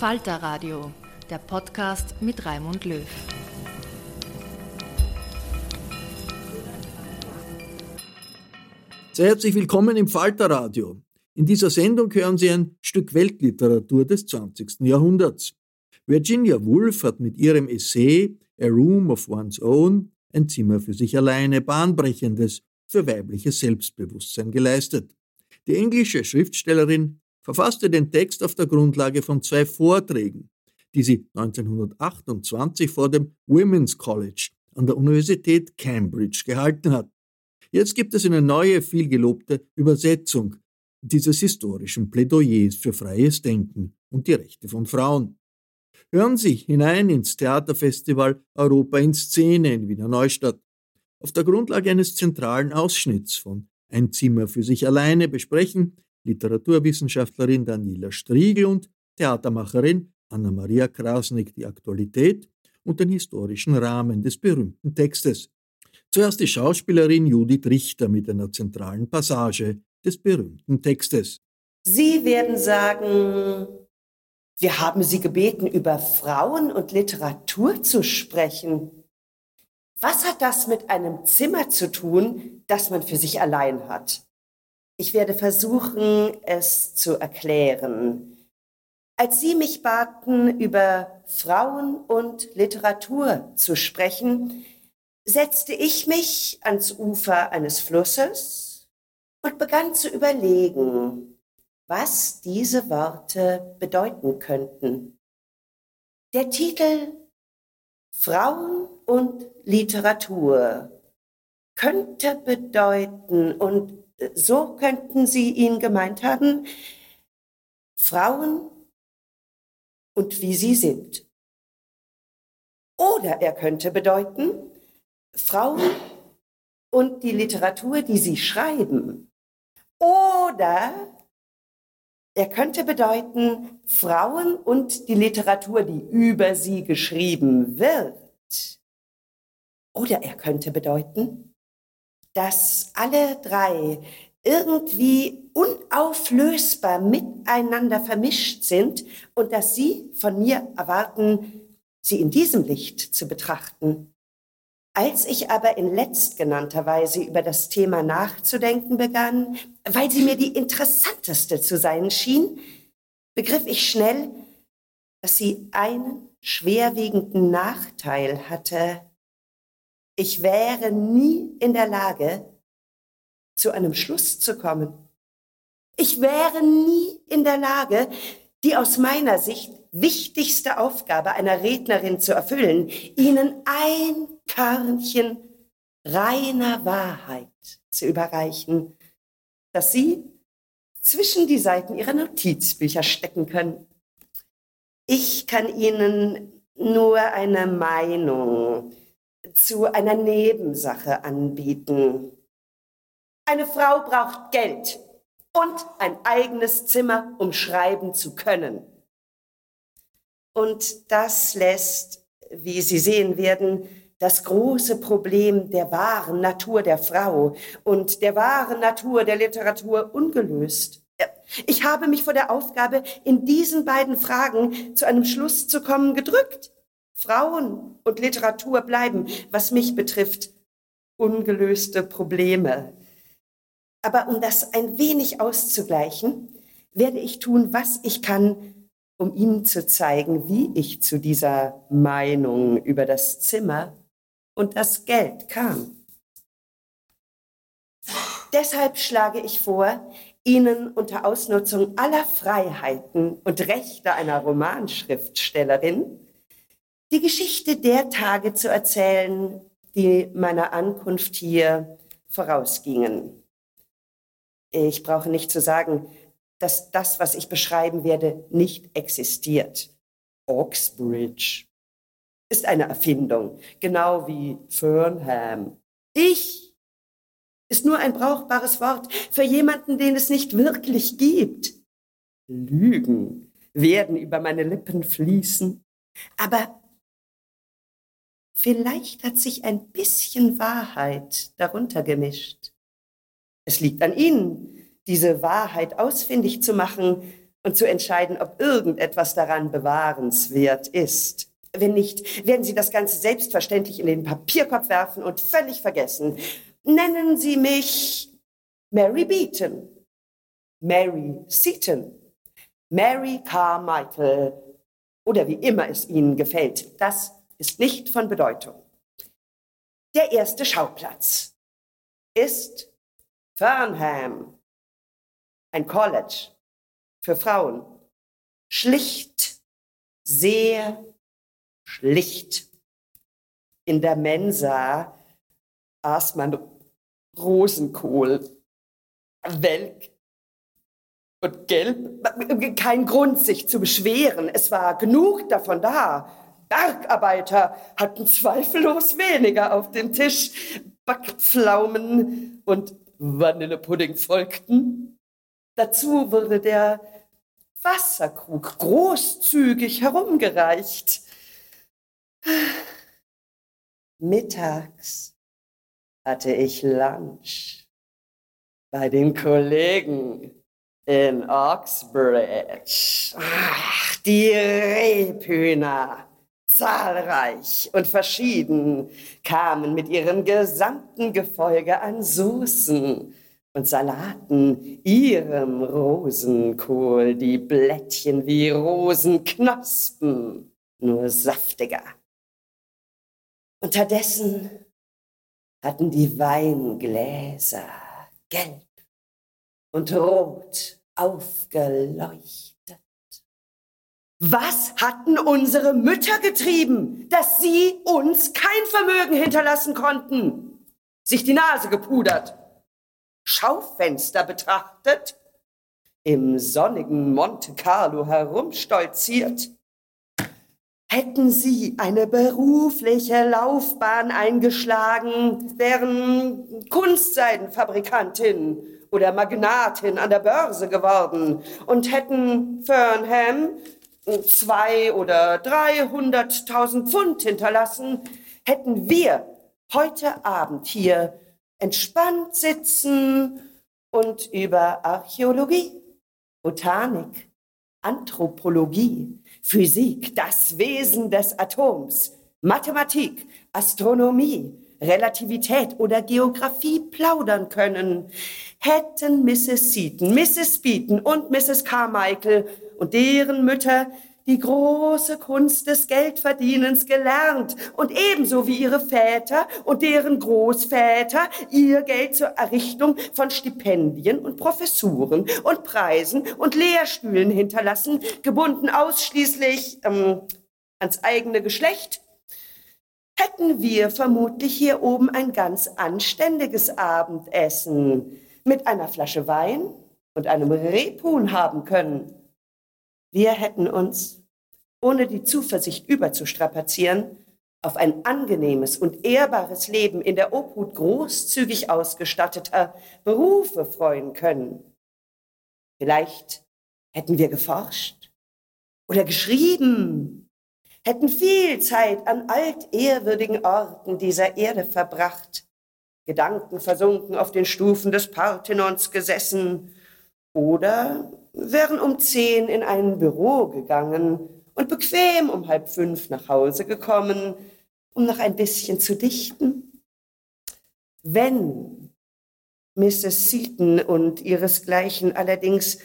Falter Radio, der Podcast mit Raimund Löw. Sehr herzlich willkommen im Falter Radio. In dieser Sendung hören Sie ein Stück Weltliteratur des 20. Jahrhunderts. Virginia Woolf hat mit ihrem Essay A Room of One's Own ein Zimmer für sich alleine bahnbrechendes für weibliches Selbstbewusstsein geleistet. Die englische Schriftstellerin verfasste den Text auf der Grundlage von zwei Vorträgen, die sie 1928 vor dem Women's College an der Universität Cambridge gehalten hat. Jetzt gibt es eine neue, vielgelobte Übersetzung dieses historischen Plädoyers für freies Denken und die Rechte von Frauen. Hören Sie hinein ins Theaterfestival Europa in Szene in Wiener Neustadt. Auf der Grundlage eines zentralen Ausschnitts von Ein Zimmer für sich alleine besprechen Literaturwissenschaftlerin Daniela Striegel und Theatermacherin Anna-Maria Krasnick die Aktualität und den historischen Rahmen des berühmten Textes. Zuerst die Schauspielerin Judith Richter mit einer zentralen Passage des berühmten Textes. Sie werden sagen, wir haben Sie gebeten, über Frauen und Literatur zu sprechen. Was hat das mit einem Zimmer zu tun, das man für sich allein hat? Ich werde versuchen, es zu erklären. Als Sie mich baten, über Frauen und Literatur zu sprechen, setzte ich mich ans Ufer eines Flusses und begann zu überlegen, was diese Worte bedeuten könnten. Der Titel Frauen und Literatur könnte bedeuten, und so könnten Sie ihn gemeint haben, Frauen und wie sie sind. Oder er könnte bedeuten, Frauen und die Literatur, die sie schreiben. Oder er könnte bedeuten, Frauen und die Literatur, die über sie geschrieben wird. Oder er könnte bedeuten, dass alle drei irgendwie unauflösbar miteinander vermischt sind und dass Sie von mir erwarten, sie in diesem Licht zu betrachten. Als ich aber in letztgenannter Weise über das Thema nachzudenken begann, weil sie mir die interessanteste zu sein schien, begriff ich schnell, dass sie einen schwerwiegenden Nachteil hatte, ich wäre nie in der Lage, zu einem Schluss zu kommen. Ich wäre nie in der Lage, die aus meiner Sicht wichtigste Aufgabe einer Rednerin zu erfüllen, ihnen ein Körnchen reiner Wahrheit zu überreichen, das sie zwischen die Seiten ihrer Notizbücher stecken können. Ich kann ihnen nur eine Meinung zu einer Nebensache anbieten. Eine Frau braucht Geld und ein eigenes Zimmer, um schreiben zu können. Und das lässt, wie Sie sehen werden, das große Problem der wahren Natur der Frau und der wahren Natur der Literatur ungelöst. Ich habe mich vor der Aufgabe, in diesen beiden Fragen zu einem Schluss zu kommen, gedrückt. Frauen und Literatur bleiben, was mich betrifft, ungelöste Probleme. Aber um das ein wenig auszugleichen, werde ich tun, was ich kann, um Ihnen zu zeigen, wie ich zu dieser Meinung über das Zimmer und das Geld kam. Deshalb schlage ich vor, Ihnen unter Ausnutzung aller Freiheiten und Rechte einer Romanschriftstellerin die Geschichte der Tage zu erzählen, die meiner Ankunft hier vorausgingen. Ich brauche nicht zu sagen, dass das, was ich beschreiben werde, nicht existiert. Oxbridge ist eine Erfindung, genau wie Fernham. Ich ist nur ein brauchbares Wort für jemanden, den es nicht wirklich gibt. Lügen werden über meine Lippen fließen, aber vielleicht hat sich ein bisschen Wahrheit darunter gemischt. Es liegt an Ihnen, diese Wahrheit ausfindig zu machen und zu entscheiden, ob irgendetwas daran bewahrenswert ist. Wenn nicht, werden Sie das Ganze selbstverständlich in den Papierkorb werfen und völlig vergessen. Nennen Sie mich Mary Beaton, Mary Seaton, Mary Carmichael oder wie immer es Ihnen gefällt. Das ist nicht von Bedeutung. Der erste Schauplatz ist Fernham, ein College für Frauen. Schlicht, sehr schlicht. In der Mensa aß man Rosenkohl, welk und gelb. Kein Grund, sich zu beschweren. Es war genug davon da. Bergarbeiter hatten zweifellos weniger auf dem Tisch. Backpflaumen und Vanillepudding folgten. Dazu wurde der Wasserkrug großzügig herumgereicht. Mittags hatte ich Lunch bei den Kollegen in Oxbridge. Ach, die Rebhühner, zahlreich und verschieden, kamen mit ihrem gesamten Gefolge an Soßen und Salaten, ihrem Rosenkohl, die Blättchen wie Rosenknospen, nur saftiger. Unterdessen hatten die Weingläser gelb und rot aufgeleuchtet. Was hatten unsere Mütter getrieben, dass sie uns kein Vermögen hinterlassen konnten? Sich die Nase gepudert, Schaufenster betrachtet, im sonnigen Monte Carlo herumstolziert, Hätten Sie eine berufliche Laufbahn eingeschlagen, wären Kunstseidenfabrikantin oder Magnatin an der Börse geworden und hätten Fernham zwei oder dreihunderttausend Pfund hinterlassen, hätten wir heute Abend hier entspannt sitzen und über Archäologie, Botanik, Anthropologie, Physik, das Wesen des Atoms, Mathematik, Astronomie, Relativität oder Geographie plaudern können, hätten Mrs. Seaton, Mrs. Beaton und Mrs. Carmichael und deren Mütter die große Kunst des Geldverdienens gelernt und ebenso wie ihre Väter und deren Großväter ihr Geld zur Errichtung von Stipendien und Professuren und Preisen und Lehrstühlen hinterlassen, gebunden ausschließlich ähm, ans eigene Geschlecht, hätten wir vermutlich hier oben ein ganz anständiges Abendessen mit einer Flasche Wein und einem Rebhuhn haben können. Wir hätten uns, ohne die Zuversicht überzustrapazieren, auf ein angenehmes und ehrbares Leben in der Obhut großzügig ausgestatteter Berufe freuen können. Vielleicht hätten wir geforscht oder geschrieben, hätten viel Zeit an altehrwürdigen Orten dieser Erde verbracht, Gedanken versunken auf den Stufen des Parthenons gesessen oder wären um zehn in ein Büro gegangen und bequem um halb fünf nach Hause gekommen, um noch ein bisschen zu dichten. Wenn Mrs. Seaton und ihresgleichen allerdings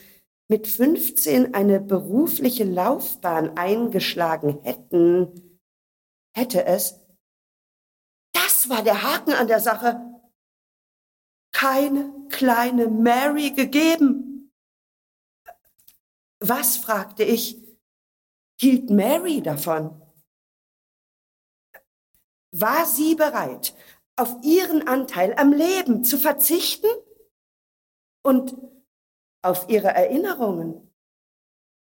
mit 15 eine berufliche Laufbahn eingeschlagen hätten, hätte es, das war der Haken an der Sache, keine kleine Mary gegeben. Was, fragte ich, hielt Mary davon? War sie bereit, auf ihren Anteil am Leben zu verzichten? Und auf ihre Erinnerungen?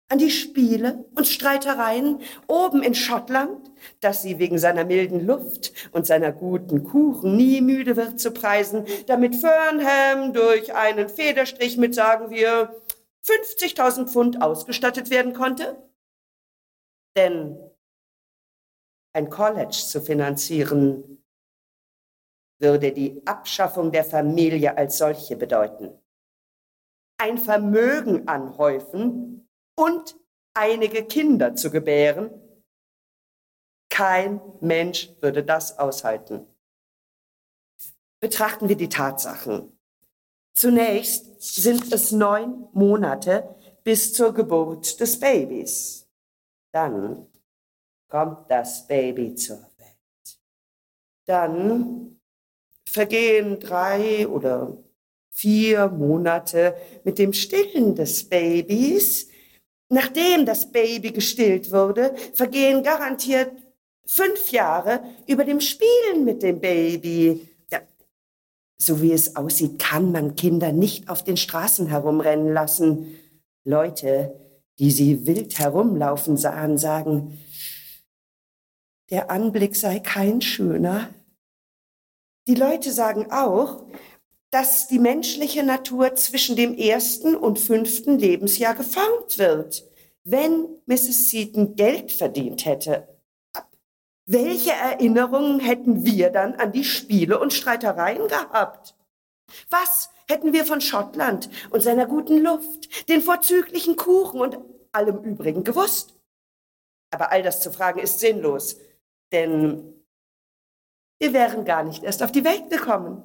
An die Spiele und Streitereien oben in Schottland, dass sie wegen seiner milden Luft und seiner guten Kuchen nie müde wird zu preisen, damit Fernham durch einen Federstrich mit, sagen wir, 50.000 Pfund ausgestattet werden konnte? Denn ein College zu finanzieren würde die Abschaffung der Familie als solche bedeuten. Ein Vermögen anhäufen und einige Kinder zu gebären. Kein Mensch würde das aushalten. Betrachten wir die Tatsachen. Zunächst sind es neun Monate bis zur Geburt des Babys. Dann kommt das Baby zur Welt. Dann vergehen drei oder vier Monate mit dem Stillen des Babys. Nachdem das Baby gestillt wurde, vergehen garantiert fünf Jahre über dem Spielen mit dem Baby. So wie es aussieht, kann man Kinder nicht auf den Straßen herumrennen lassen. Leute, die sie wild herumlaufen sahen, sagen, der Anblick sei kein schöner. Die Leute sagen auch, dass die menschliche Natur zwischen dem ersten und fünften Lebensjahr geformt wird. Wenn Mrs. Seaton Geld verdient hätte, welche Erinnerungen hätten wir dann an die Spiele und Streitereien gehabt? Was hätten wir von Schottland und seiner guten Luft, den vorzüglichen Kuchen und allem übrigen gewusst? Aber all das zu fragen ist sinnlos, denn wir wären gar nicht erst auf die Welt gekommen.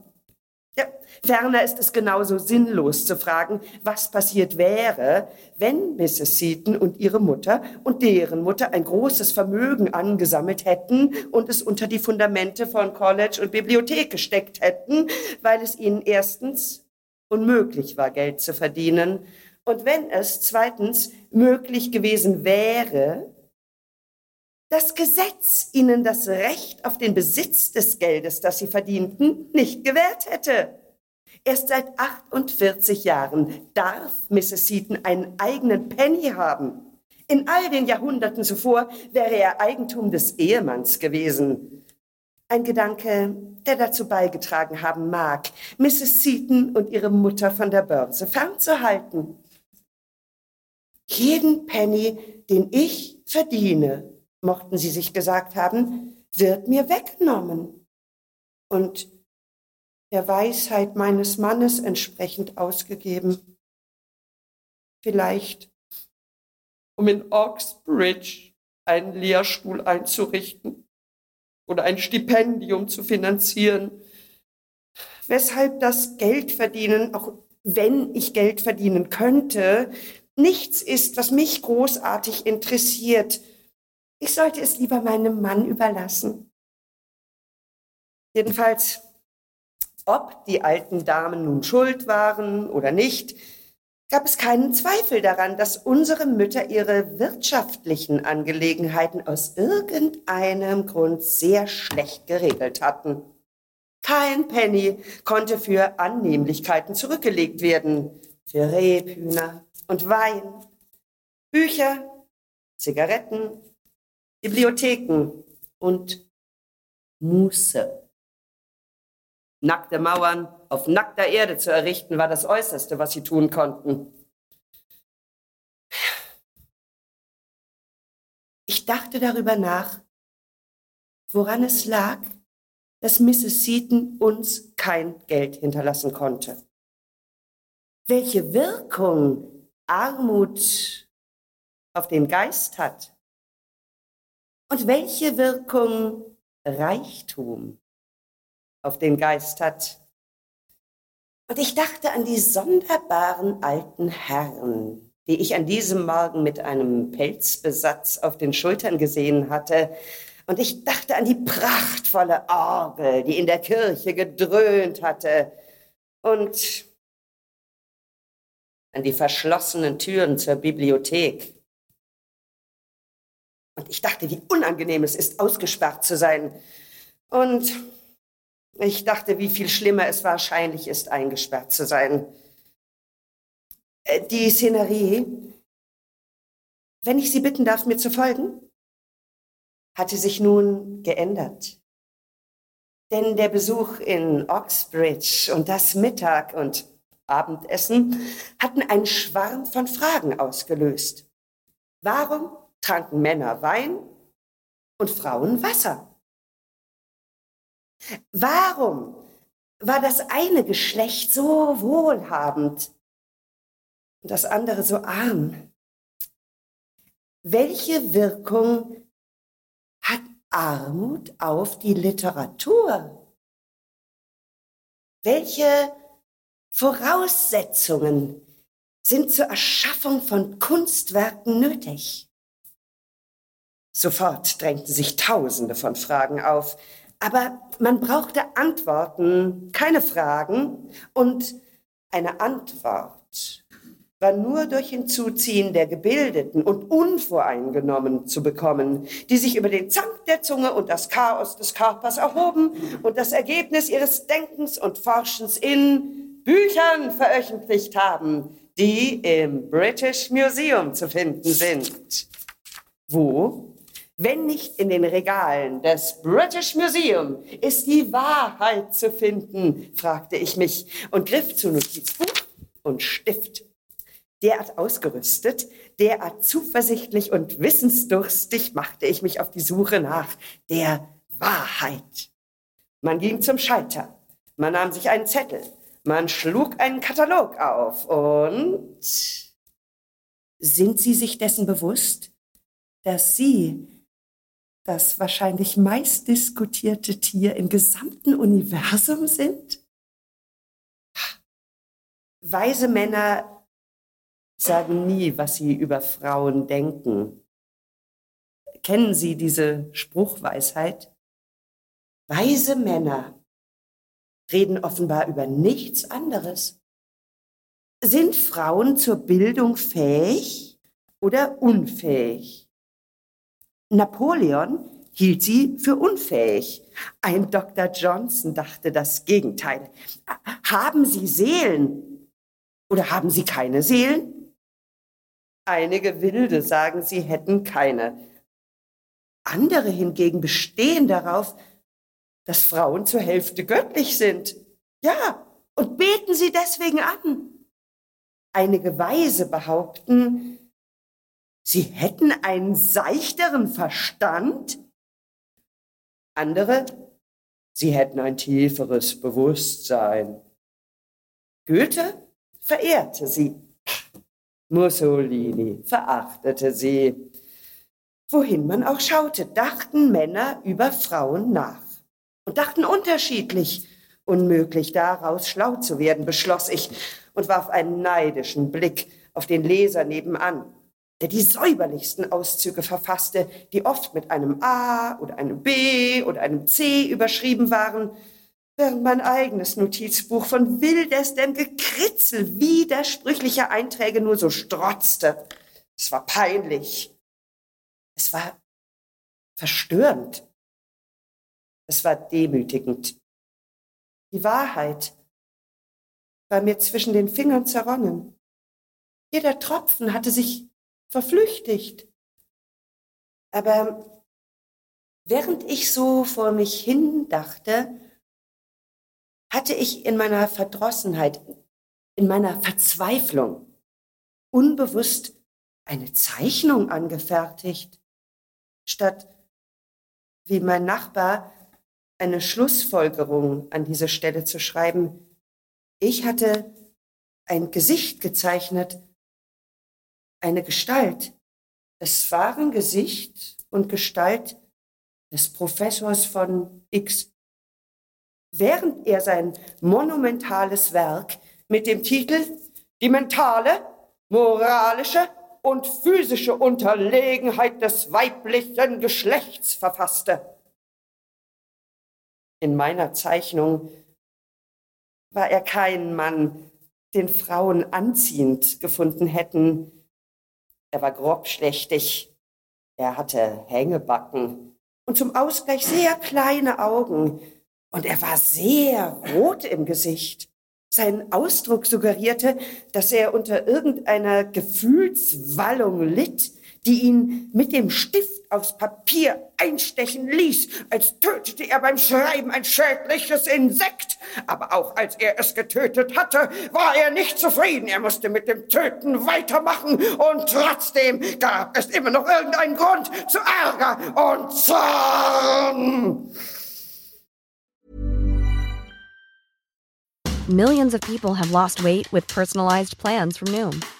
Ja, ferner ist es genauso sinnlos zu fragen, was passiert wäre, wenn Mrs. Seaton und ihre Mutter und deren Mutter ein großes Vermögen angesammelt hätten und es unter die Fundamente von College und Bibliothek gesteckt hätten, weil es ihnen erstens unmöglich war, Geld zu verdienen und wenn es zweitens möglich gewesen wäre, das Gesetz ihnen das Recht auf den Besitz des Geldes, das sie verdienten, nicht gewährt hätte. Erst seit 48 Jahren darf Mrs. Seaton einen eigenen Penny haben. In all den Jahrhunderten zuvor wäre er Eigentum des Ehemanns gewesen. Ein Gedanke, der dazu beigetragen haben mag, Mrs. Seaton und ihre Mutter von der Börse fernzuhalten. Jeden Penny, den ich verdiene, mochten sie sich gesagt haben, wird mir weggenommen und der Weisheit meines Mannes entsprechend ausgegeben. Vielleicht, um in Oxbridge einen Lehrstuhl einzurichten oder ein Stipendium zu finanzieren, weshalb das Geldverdienen, auch wenn ich Geld verdienen könnte, nichts ist, was mich großartig interessiert. Ich sollte es lieber meinem Mann überlassen. Jedenfalls, ob die alten Damen nun schuld waren oder nicht, gab es keinen Zweifel daran, dass unsere Mütter ihre wirtschaftlichen Angelegenheiten aus irgendeinem Grund sehr schlecht geregelt hatten. Kein Penny konnte für Annehmlichkeiten zurückgelegt werden, für Rebhühner und Wein, Bücher, Zigaretten, Bibliotheken und Muße. Nackte Mauern auf nackter Erde zu errichten, war das Äußerste, was sie tun konnten. Ich dachte darüber nach, woran es lag, dass Mrs. Seaton uns kein Geld hinterlassen konnte. Welche Wirkung Armut auf den Geist hat und welche Wirkung Reichtum auf den Geist hat. Und ich dachte an die sonderbaren alten Herren, die ich an diesem Morgen mit einem Pelzbesatz auf den Schultern gesehen hatte. Und ich dachte an die prachtvolle Orgel, die in der Kirche gedröhnt hatte. Und an die verschlossenen Türen zur Bibliothek. Und ich dachte, wie unangenehm es ist, ausgesperrt zu sein. Und ich dachte, wie viel schlimmer es wahrscheinlich ist, eingesperrt zu sein. Äh, die Szenerie, wenn ich Sie bitten darf, mir zu folgen, hatte sich nun geändert. Denn der Besuch in Oxbridge und das Mittag und Abendessen hatten einen Schwarm von Fragen ausgelöst. Warum tranken Männer Wein und Frauen Wasser? Warum war das eine Geschlecht so wohlhabend und das andere so arm? Welche Wirkung hat Armut auf die Literatur? Welche Voraussetzungen sind zur Erschaffung von Kunstwerken nötig? Sofort drängten sich Tausende von Fragen auf, aber man brauchte Antworten, keine Fragen. Und eine Antwort war nur durch Hinzuziehen der Gebildeten und Unvoreingenommen zu bekommen, die sich über den Zank der Zunge und das Chaos des Körpers erhoben und das Ergebnis ihres Denkens und Forschens in Büchern veröffentlicht haben, die im British Museum zu finden sind. Wo wenn nicht in den Regalen des British Museum ist die Wahrheit zu finden, fragte ich mich und griff zu Notizbuch und Stift. Derart ausgerüstet, derart zuversichtlich und wissensdurstig machte ich mich auf die Suche nach der Wahrheit. Man ging zum Schalter, man nahm sich einen Zettel, man schlug einen Katalog auf und sind Sie sich dessen bewusst, dass Sie das wahrscheinlich meistdiskutierte Tier im gesamten Universum sind? Weise Männer sagen nie, was sie über Frauen denken. Kennen Sie diese Spruchweisheit? Weise Männer reden offenbar über nichts anderes. Sind Frauen zur Bildung fähig oder unfähig? Napoleon hielt sie für unfähig. Ein Dr. Johnson dachte das Gegenteil. Haben Sie Seelen oder haben Sie keine Seelen? Einige Wilde sagen, sie hätten keine. Andere hingegen bestehen darauf, dass Frauen zur Hälfte göttlich sind. Ja, und beten sie deswegen an. Einige Weise behaupten, Sie hätten einen seichteren Verstand? Andere, sie hätten ein tieferes Bewusstsein. Goethe verehrte sie. Mussolini verachtete sie. Wohin man auch schaute, dachten Männer über Frauen nach und dachten unterschiedlich. Unmöglich daraus schlau zu werden, beschloss ich und warf einen neidischen Blick auf den Leser nebenan, der die säuberlichsten Auszüge verfasste, die oft mit einem A oder einem B oder einem C überschrieben waren, während mein eigenes Notizbuch von wildestem Gekritzel widersprüchlicher Einträge nur so strotzte. Es war peinlich. Es war verstörend. Es war demütigend. Die Wahrheit war mir zwischen den Fingern zerronnen. Jeder Tropfen hatte sich verflüchtigt. Aber während ich so vor mich hin dachte, hatte ich in meiner Verdrossenheit, in meiner Verzweiflung unbewusst eine Zeichnung angefertigt, statt wie mein Nachbar eine Schlussfolgerung an diese Stelle zu schreiben. Ich hatte ein Gesicht gezeichnet, eine Gestalt. Es waren Gesicht und Gestalt des Professors von X. Während er sein monumentales Werk mit dem Titel Die mentale, moralische und physische Unterlegenheit des weiblichen Geschlechts verfasste. In meiner Zeichnung war er kein Mann, den Frauen anziehend gefunden hätten, er war grobschlächtig. Er hatte Hängebacken und zum Ausgleich sehr kleine Augen. Und er war sehr rot im Gesicht. Sein Ausdruck suggerierte, dass er unter irgendeiner Gefühlswallung litt, die ihn mit dem Stift aufs Papier einstechen ließ, als tötete er beim Schreiben ein schädliches Insekt. Aber auch als er es getötet hatte, war er nicht zufrieden. Er musste mit dem Töten weitermachen und trotzdem gab es immer noch irgendeinen Grund zu Ärger und Zorn. Millions of people have lost weight with personalized plans from Noom.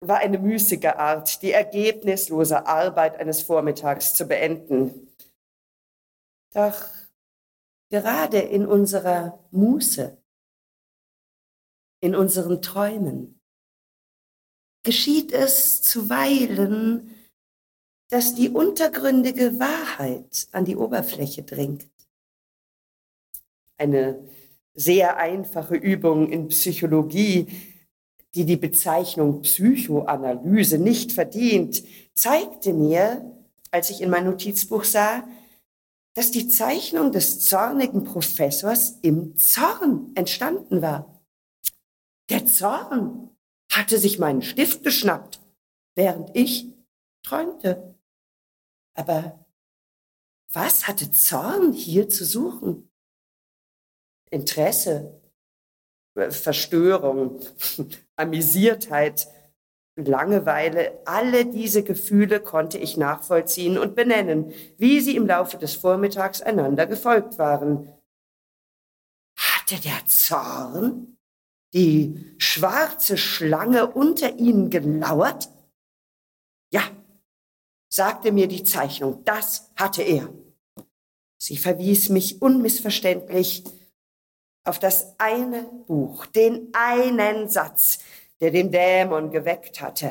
war eine müßige Art, die ergebnislose Arbeit eines Vormittags zu beenden. Doch gerade in unserer Muße, in unseren Träumen, geschieht es zuweilen, dass die untergründige Wahrheit an die Oberfläche dringt. Eine sehr einfache Übung in Psychologie die die Bezeichnung Psychoanalyse nicht verdient, zeigte mir, als ich in mein Notizbuch sah, dass die Zeichnung des zornigen Professors im Zorn entstanden war. Der Zorn hatte sich meinen Stift geschnappt, während ich träumte. Aber was hatte Zorn hier zu suchen? Interesse, Verstörung, Amüsiertheit, Langeweile, alle diese Gefühle konnte ich nachvollziehen und benennen, wie sie im Laufe des Vormittags einander gefolgt waren. Hatte der Zorn, die schwarze Schlange unter ihnen gelauert? Ja, sagte mir die Zeichnung, das hatte er. Sie verwies mich unmissverständlich auf das eine Buch, den einen Satz, der den Dämon geweckt hatte.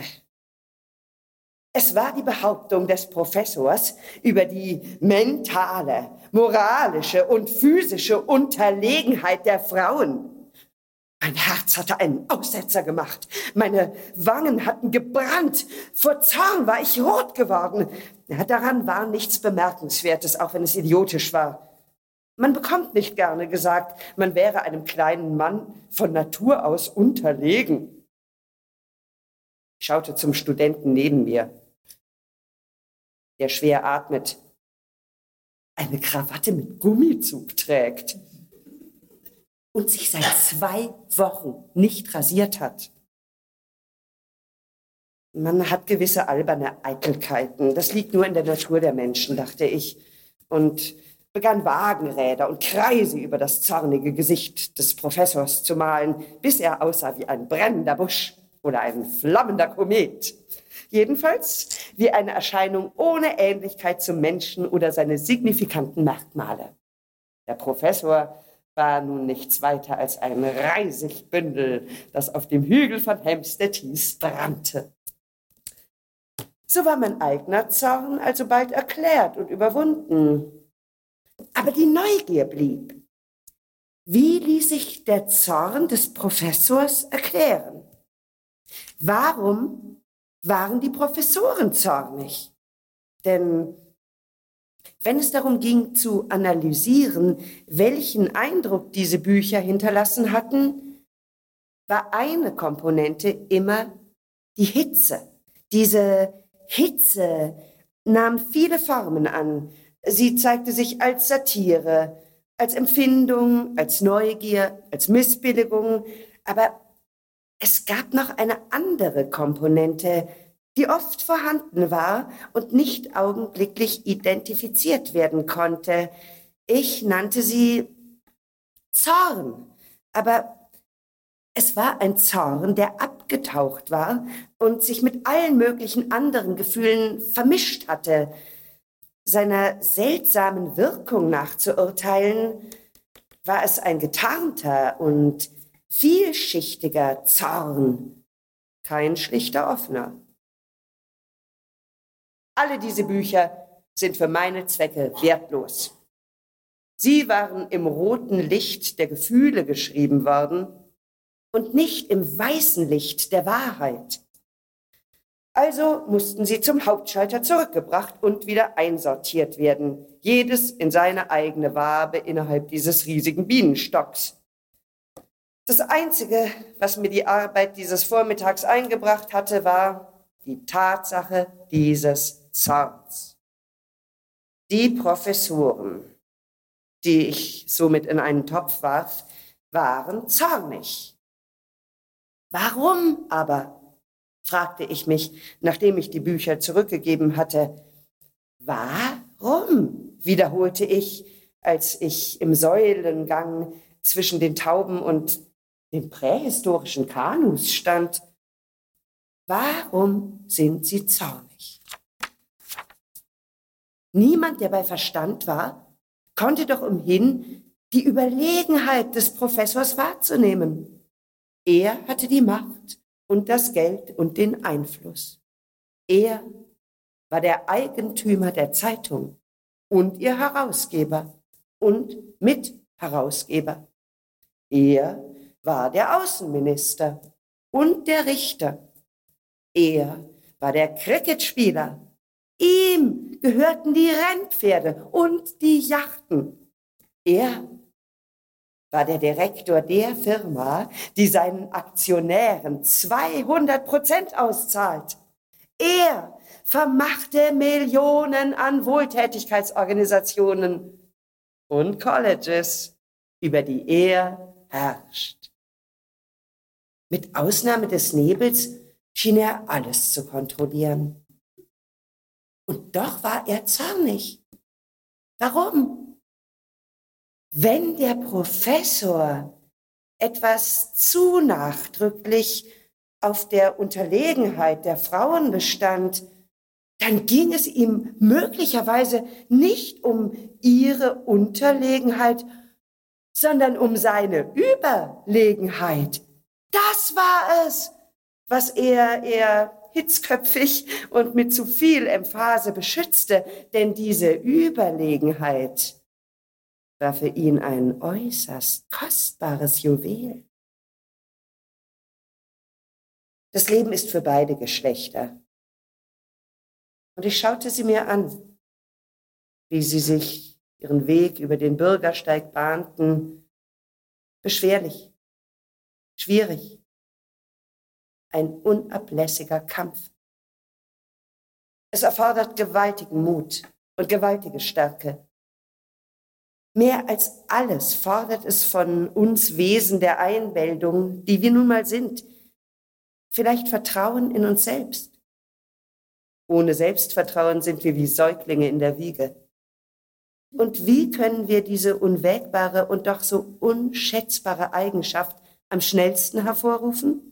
Es war die Behauptung des Professors über die mentale, moralische und physische Unterlegenheit der Frauen. Mein Herz hatte einen Aussetzer gemacht. Meine Wangen hatten gebrannt. Vor Zorn war ich rot geworden. Daran war nichts Bemerkenswertes, auch wenn es idiotisch war. Man bekommt nicht gerne gesagt, man wäre einem kleinen Mann von Natur aus unterlegen. Ich schaute zum Studenten neben mir, der schwer atmet, eine Krawatte mit Gummizug trägt und sich seit zwei Wochen nicht rasiert hat. Man hat gewisse alberne Eitelkeiten. Das liegt nur in der Natur der Menschen, dachte ich. Und begann Wagenräder und Kreise über das zornige Gesicht des Professors zu malen, bis er aussah wie ein brennender Busch oder ein flammender Komet. Jedenfalls wie eine Erscheinung ohne Ähnlichkeit zum Menschen oder seine signifikanten Merkmale. Der Professor war nun nichts weiter als ein Reisigbündel, das auf dem Hügel von Hempstead hieß brannte. So war mein eigener Zorn also bald erklärt und überwunden. Aber die Neugier blieb. Wie ließ sich der Zorn des Professors erklären? Warum waren die Professoren zornig? Denn wenn es darum ging zu analysieren, welchen Eindruck diese Bücher hinterlassen hatten, war eine Komponente immer die Hitze. Diese Hitze nahm viele Formen an. Sie zeigte sich als Satire, als Empfindung, als Neugier, als Missbilligung, aber es gab noch eine andere Komponente, die oft vorhanden war und nicht augenblicklich identifiziert werden konnte. Ich nannte sie Zorn, aber es war ein Zorn, der abgetaucht war und sich mit allen möglichen anderen Gefühlen vermischt hatte. Seiner seltsamen Wirkung nachzuurteilen, war es ein getarnter und vielschichtiger Zorn, kein schlichter offener. Alle diese Bücher sind für meine Zwecke wertlos. Sie waren im roten Licht der Gefühle geschrieben worden und nicht im weißen Licht der Wahrheit. Also mussten sie zum Hauptschalter zurückgebracht und wieder einsortiert werden, jedes in seine eigene Wabe innerhalb dieses riesigen Bienenstocks. Das Einzige, was mir die Arbeit dieses Vormittags eingebracht hatte, war die Tatsache dieses Zorns. Die Professoren, die ich somit in einen Topf warf, waren zornig. Warum aber? Fragte ich mich, nachdem ich die Bücher zurückgegeben hatte. Warum? wiederholte ich, als ich im Säulengang zwischen den Tauben und den prähistorischen Kanus stand. Warum sind sie zornig? Niemand, der bei Verstand war, konnte doch umhin, die Überlegenheit des Professors wahrzunehmen. Er hatte die Macht und das Geld und den Einfluss. Er war der Eigentümer der Zeitung und ihr Herausgeber und Mitherausgeber. Er war der Außenminister und der Richter. Er war der Cricketspieler Ihm gehörten die Rennpferde und die Yachten. Er war der Direktor der Firma, die seinen Aktionären 200 Prozent auszahlt. Er vermachte Millionen an Wohltätigkeitsorganisationen und Colleges, über die er herrscht. Mit Ausnahme des Nebels schien er alles zu kontrollieren. Und doch war er zornig. Warum? Wenn der Professor etwas zu nachdrücklich auf der Unterlegenheit der Frauen bestand, dann ging es ihm möglicherweise nicht um ihre Unterlegenheit, sondern um seine Überlegenheit. Das war es, was er, er hitzköpfig und mit zu viel Emphase beschützte, denn diese Überlegenheit war für ihn ein äußerst kostbares Juwel. Das Leben ist für beide Geschlechter. Und ich schaute sie mir an, wie sie sich ihren Weg über den Bürgersteig bahnten. Beschwerlich, schwierig, ein unablässiger Kampf. Es erfordert gewaltigen Mut und gewaltige Stärke. Mehr als alles fordert es von uns Wesen der Einbildung, die wir nun mal sind, vielleicht Vertrauen in uns selbst, Ohne Selbstvertrauen sind wir wie Säuglinge in der Wiege. Und wie können wir diese unwägbare und doch so unschätzbare Eigenschaft am schnellsten hervorrufen?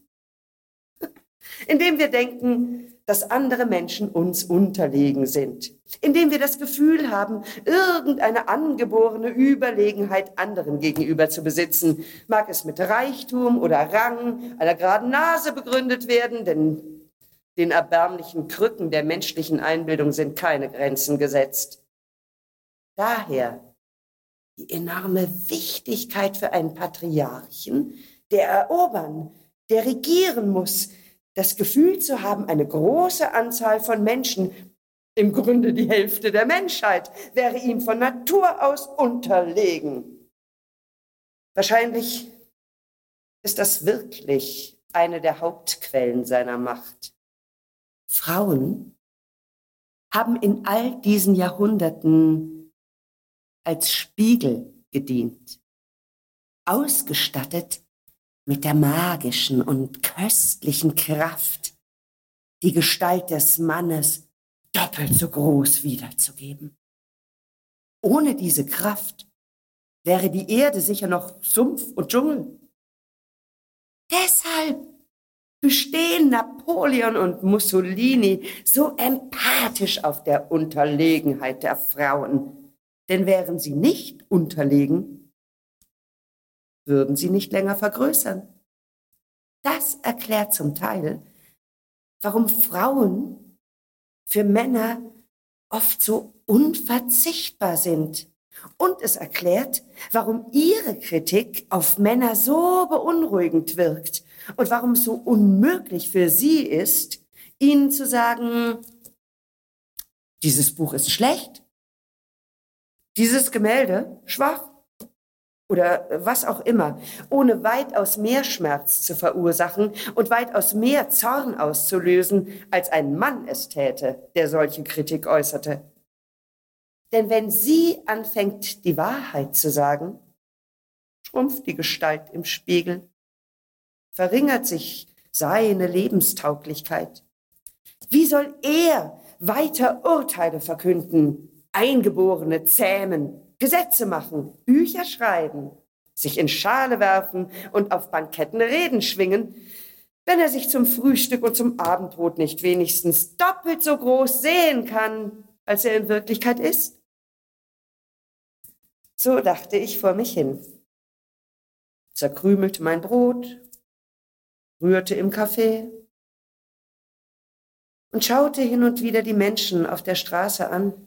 Indem wir denken, dass andere Menschen uns unterlegen sind. Indem wir das Gefühl haben, irgendeine angeborene Überlegenheit anderen gegenüber zu besitzen. Mag es mit Reichtum oder Rang, einer geraden Nase begründet werden, denn den erbärmlichen Krücken der menschlichen Einbildung sind keine Grenzen gesetzt. Daher die enorme Wichtigkeit für einen Patriarchen, der erobern, der regieren muss, das Gefühl zu haben, eine große Anzahl von Menschen, im Grunde die Hälfte der Menschheit, wäre ihm von Natur aus unterlegen. Wahrscheinlich ist das wirklich eine der Hauptquellen seiner Macht. Frauen haben in all diesen Jahrhunderten als Spiegel gedient, ausgestattet mit der magischen und köstlichen Kraft, die Gestalt des Mannes doppelt so groß wiederzugeben. Ohne diese Kraft wäre die Erde sicher noch Sumpf und Dschungel. Deshalb bestehen Napoleon und Mussolini so empathisch auf der Unterlegenheit der Frauen. Denn wären sie nicht unterlegen, würden sie nicht länger vergrößern. Das erklärt zum Teil, warum Frauen für Männer oft so unverzichtbar sind. Und es erklärt, warum ihre Kritik auf Männer so beunruhigend wirkt und warum es so unmöglich für sie ist, ihnen zu sagen, dieses Buch ist schlecht, dieses Gemälde schwach, oder was auch immer, ohne weitaus mehr Schmerz zu verursachen und weitaus mehr Zorn auszulösen, als ein Mann es täte, der solche Kritik äußerte. Denn wenn sie anfängt, die Wahrheit zu sagen, schrumpft die Gestalt im Spiegel, verringert sich seine Lebenstauglichkeit. Wie soll er weiter Urteile verkünden, Eingeborene zähmen, Gesetze machen, Bücher schreiben, sich in Schale werfen und auf Banketten Reden schwingen, wenn er sich zum Frühstück und zum Abendbrot nicht wenigstens doppelt so groß sehen kann, als er in Wirklichkeit ist? So dachte ich vor mich hin, zerkrümelte mein Brot, rührte im Kaffee und schaute hin und wieder die Menschen auf der Straße an,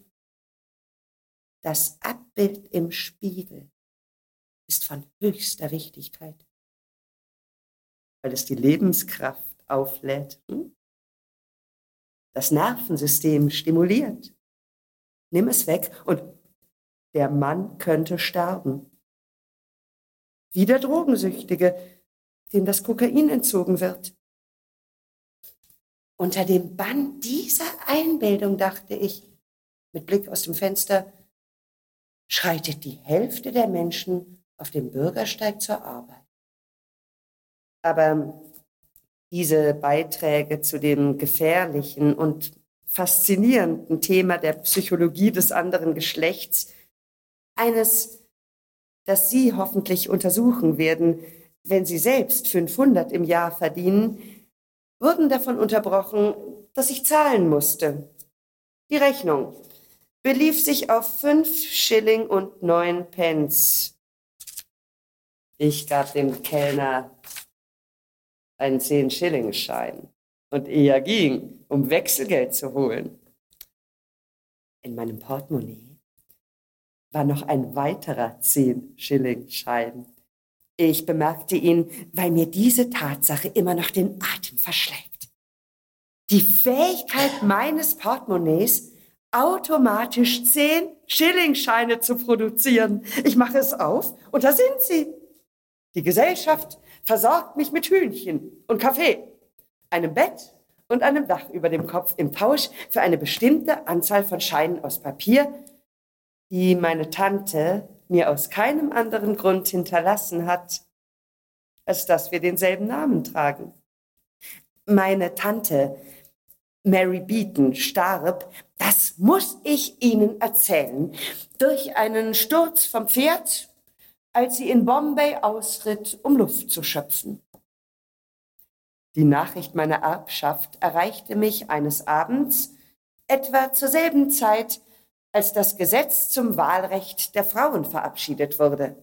das Abbild im Spiegel ist von höchster Wichtigkeit, weil es die Lebenskraft auflädt, hm? das Nervensystem stimuliert. Nimm es weg und der Mann könnte sterben. Wie der Drogensüchtige, dem das Kokain entzogen wird. Unter dem Bann dieser Einbildung dachte ich, mit Blick aus dem Fenster, schreitet die Hälfte der Menschen auf dem Bürgersteig zur Arbeit. Aber diese Beiträge zu dem gefährlichen und faszinierenden Thema der Psychologie des anderen Geschlechts, eines, das Sie hoffentlich untersuchen werden, wenn Sie selbst 500 im Jahr verdienen, wurden davon unterbrochen, dass ich zahlen musste. Die Rechnung belief sich auf fünf Schilling und neun Pence. Ich gab dem Kellner einen Zehn-Schilling-Schein und er ging, um Wechselgeld zu holen. In meinem Portemonnaie war noch ein weiterer Zehn-Schilling-Schein. Ich bemerkte ihn, weil mir diese Tatsache immer noch den Atem verschlägt. Die Fähigkeit meines Portemonnaies, automatisch zehn Schillingscheine zu produzieren. Ich mache es auf und da sind sie. Die Gesellschaft versorgt mich mit Hühnchen und Kaffee, einem Bett und einem Dach über dem Kopf im Tausch für eine bestimmte Anzahl von Scheinen aus Papier, die meine Tante mir aus keinem anderen Grund hinterlassen hat, als dass wir denselben Namen tragen. Meine Tante Mary Beaton starb, das muss ich Ihnen erzählen, durch einen Sturz vom Pferd, als sie in Bombay ausritt, um Luft zu schöpfen. Die Nachricht meiner Erbschaft erreichte mich eines Abends, etwa zur selben Zeit, als das Gesetz zum Wahlrecht der Frauen verabschiedet wurde.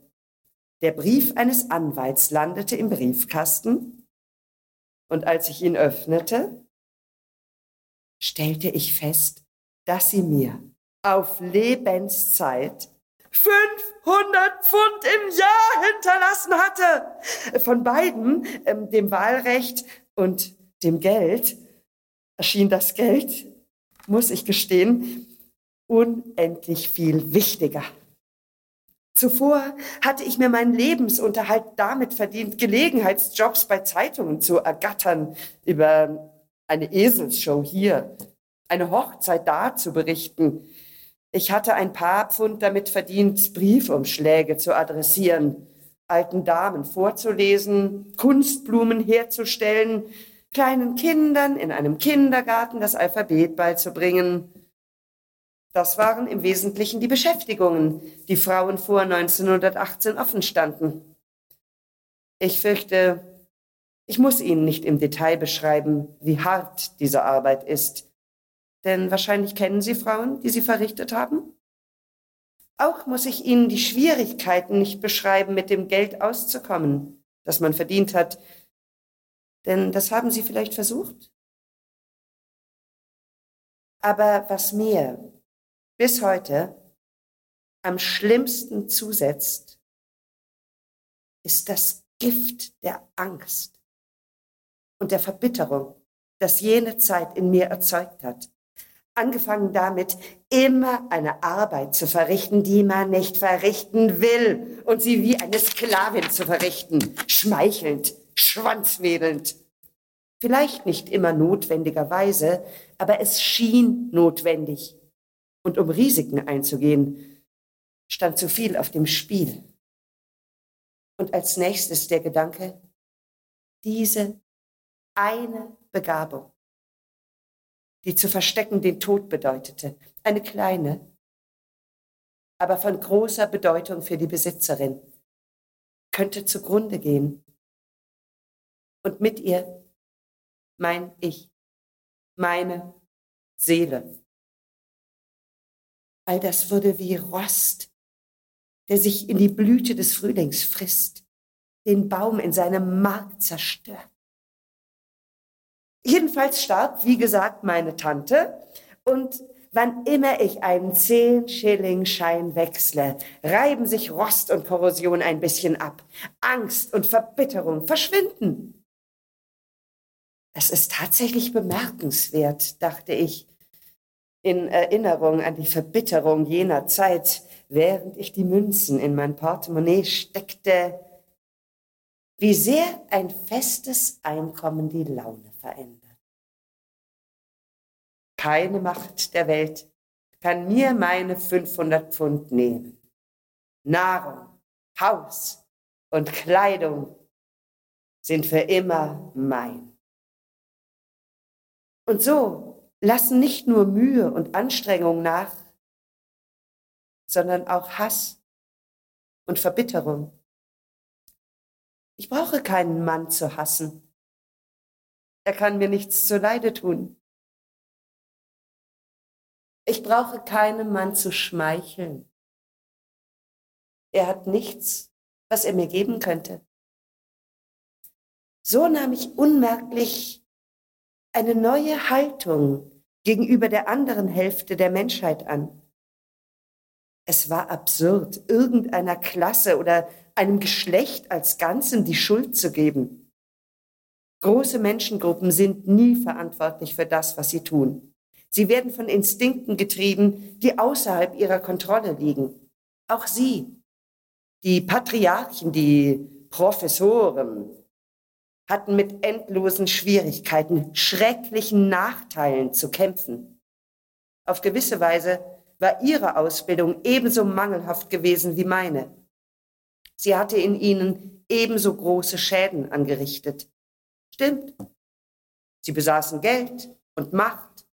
Der Brief eines Anwalts landete im Briefkasten und als ich ihn öffnete, stellte ich fest, dass sie mir auf Lebenszeit 500 Pfund im Jahr hinterlassen hatte. Von beiden, ähm, dem Wahlrecht und dem Geld, erschien das Geld, muss ich gestehen, unendlich viel wichtiger. Zuvor hatte ich mir meinen Lebensunterhalt damit verdient, Gelegenheitsjobs bei Zeitungen zu ergattern, über eine Eselsshow hier, eine Hochzeit da zu berichten. Ich hatte ein paar Pfund damit verdient, Briefumschläge zu adressieren, alten Damen vorzulesen, Kunstblumen herzustellen, kleinen Kindern in einem Kindergarten das Alphabet beizubringen. Das waren im Wesentlichen die Beschäftigungen, die Frauen vor 1918 offen standen. Ich fürchte, ich muss Ihnen nicht im Detail beschreiben, wie hart diese Arbeit ist, denn wahrscheinlich kennen Sie Frauen, die sie verrichtet haben. Auch muss ich Ihnen die Schwierigkeiten nicht beschreiben, mit dem Geld auszukommen, das man verdient hat, denn das haben Sie vielleicht versucht. Aber was mehr, bis heute am schlimmsten zusetzt, ist das Gift der Angst und der Verbitterung, das jene Zeit in mir erzeugt hat. Angefangen damit, immer eine Arbeit zu verrichten, die man nicht verrichten will und sie wie eine Sklavin zu verrichten, schmeichelnd, schwanzwedelnd. Vielleicht nicht immer notwendigerweise, aber es schien notwendig, und um Risiken einzugehen, stand zu viel auf dem Spiel. Und als nächstes der Gedanke, diese eine Begabung, die zu verstecken den Tod bedeutete, eine kleine, aber von großer Bedeutung für die Besitzerin, könnte zugrunde gehen. Und mit ihr mein Ich, meine Seele. All das würde wie Rost, der sich in die Blüte des Frühlings frisst, den Baum in seinem Mark zerstört. Jedenfalls starb, wie gesagt, meine Tante und wann immer ich einen zehn Schilling Schein wechsle, reiben sich Rost und Korrosion ein bisschen ab. Angst und Verbitterung verschwinden. Es ist tatsächlich bemerkenswert, dachte ich, in Erinnerung an die Verbitterung jener Zeit, während ich die Münzen in mein Portemonnaie steckte, wie sehr ein festes Einkommen die Laune verändert. Keine Macht der Welt kann mir meine 500 Pfund nehmen. Nahrung, Haus und Kleidung sind für immer mein. Und so lassen nicht nur Mühe und Anstrengung nach, sondern auch Hass und Verbitterung. Ich brauche keinen Mann zu hassen. Er kann mir nichts zuleide tun. Ich brauche keinem Mann zu schmeicheln. Er hat nichts, was er mir geben könnte. So nahm ich unmerklich eine neue Haltung gegenüber der anderen Hälfte der Menschheit an. Es war absurd, irgendeiner Klasse oder einem Geschlecht als Ganzem die Schuld zu geben. Große Menschengruppen sind nie verantwortlich für das, was sie tun. Sie werden von Instinkten getrieben, die außerhalb ihrer Kontrolle liegen. Auch sie, die Patriarchen, die Professoren, hatten mit endlosen Schwierigkeiten, schrecklichen Nachteilen zu kämpfen. Auf gewisse Weise war ihre Ausbildung ebenso mangelhaft gewesen wie meine. Sie hatte in ihnen ebenso große Schäden angerichtet. Stimmt. Sie besaßen Geld und Macht,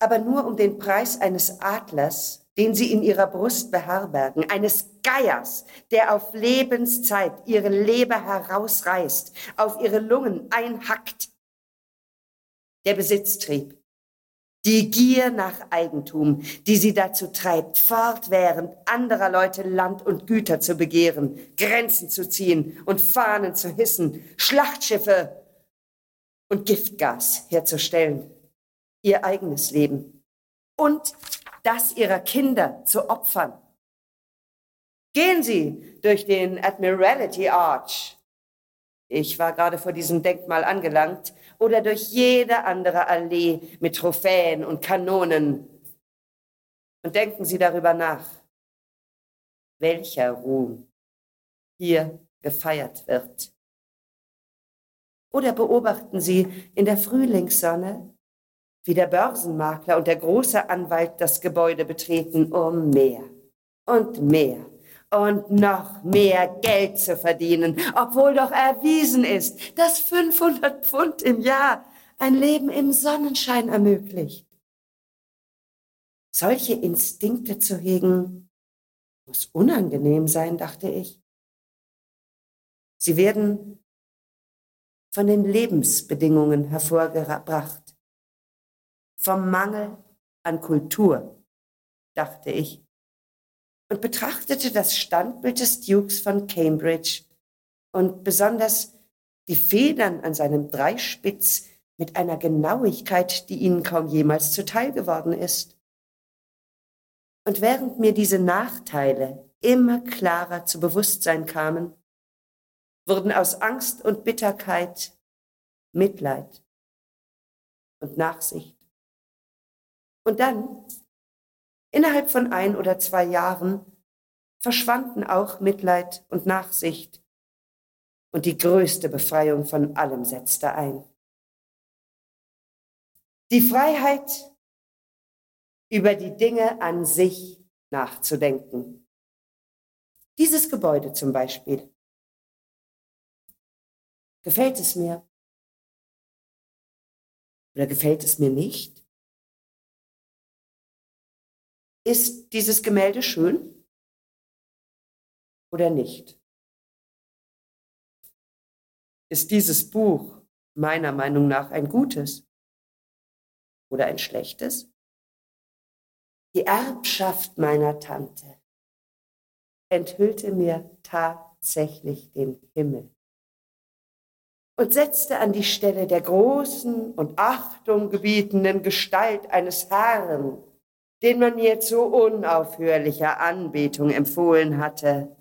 aber nur um den Preis eines Adlers, den sie in ihrer Brust beherbergen, eines Geiers, der auf Lebenszeit ihre Leber herausreißt, auf ihre Lungen einhackt. Der Besitztrieb, die Gier nach Eigentum, die sie dazu treibt, fortwährend anderer Leute Land und Güter zu begehren, Grenzen zu ziehen und Fahnen zu hissen, Schlachtschiffe und Giftgas herzustellen, ihr eigenes Leben und das ihrer Kinder zu opfern. Gehen Sie durch den Admiralty Arch. Ich war gerade vor diesem Denkmal angelangt oder durch jede andere Allee mit Trophäen und Kanonen. Und denken Sie darüber nach, welcher Ruhm hier gefeiert wird. Oder beobachten Sie in der Frühlingssonne, wie der Börsenmakler und der große Anwalt das Gebäude betreten, um mehr und mehr und noch mehr Geld zu verdienen, obwohl doch erwiesen ist, dass 500 Pfund im Jahr ein Leben im Sonnenschein ermöglicht. Solche Instinkte zu hegen, muss unangenehm sein, dachte ich. Sie werden von den Lebensbedingungen hervorgebracht, vom Mangel an Kultur, dachte ich und betrachtete das Standbild des Dukes von Cambridge und besonders die Federn an seinem Dreispitz mit einer Genauigkeit, die ihnen kaum jemals zuteil geworden ist. Und während mir diese Nachteile immer klarer zu Bewusstsein kamen, wurden aus Angst und Bitterkeit Mitleid und Nachsicht. Und dann Innerhalb von ein oder zwei Jahren verschwanden auch Mitleid und Nachsicht. Und die größte Befreiung von allem setzte ein. Die Freiheit, über die Dinge an sich nachzudenken. Dieses Gebäude zum Beispiel. Gefällt es mir? Oder gefällt es mir nicht? Ist dieses Gemälde schön oder nicht? Ist dieses Buch meiner Meinung nach ein gutes oder ein schlechtes? Die Erbschaft meiner Tante enthüllte mir tatsächlich den Himmel und setzte an die Stelle der großen und achtunggebietenden Gestalt eines Herrn den man mir zu unaufhörlicher Anbetung empfohlen hatte,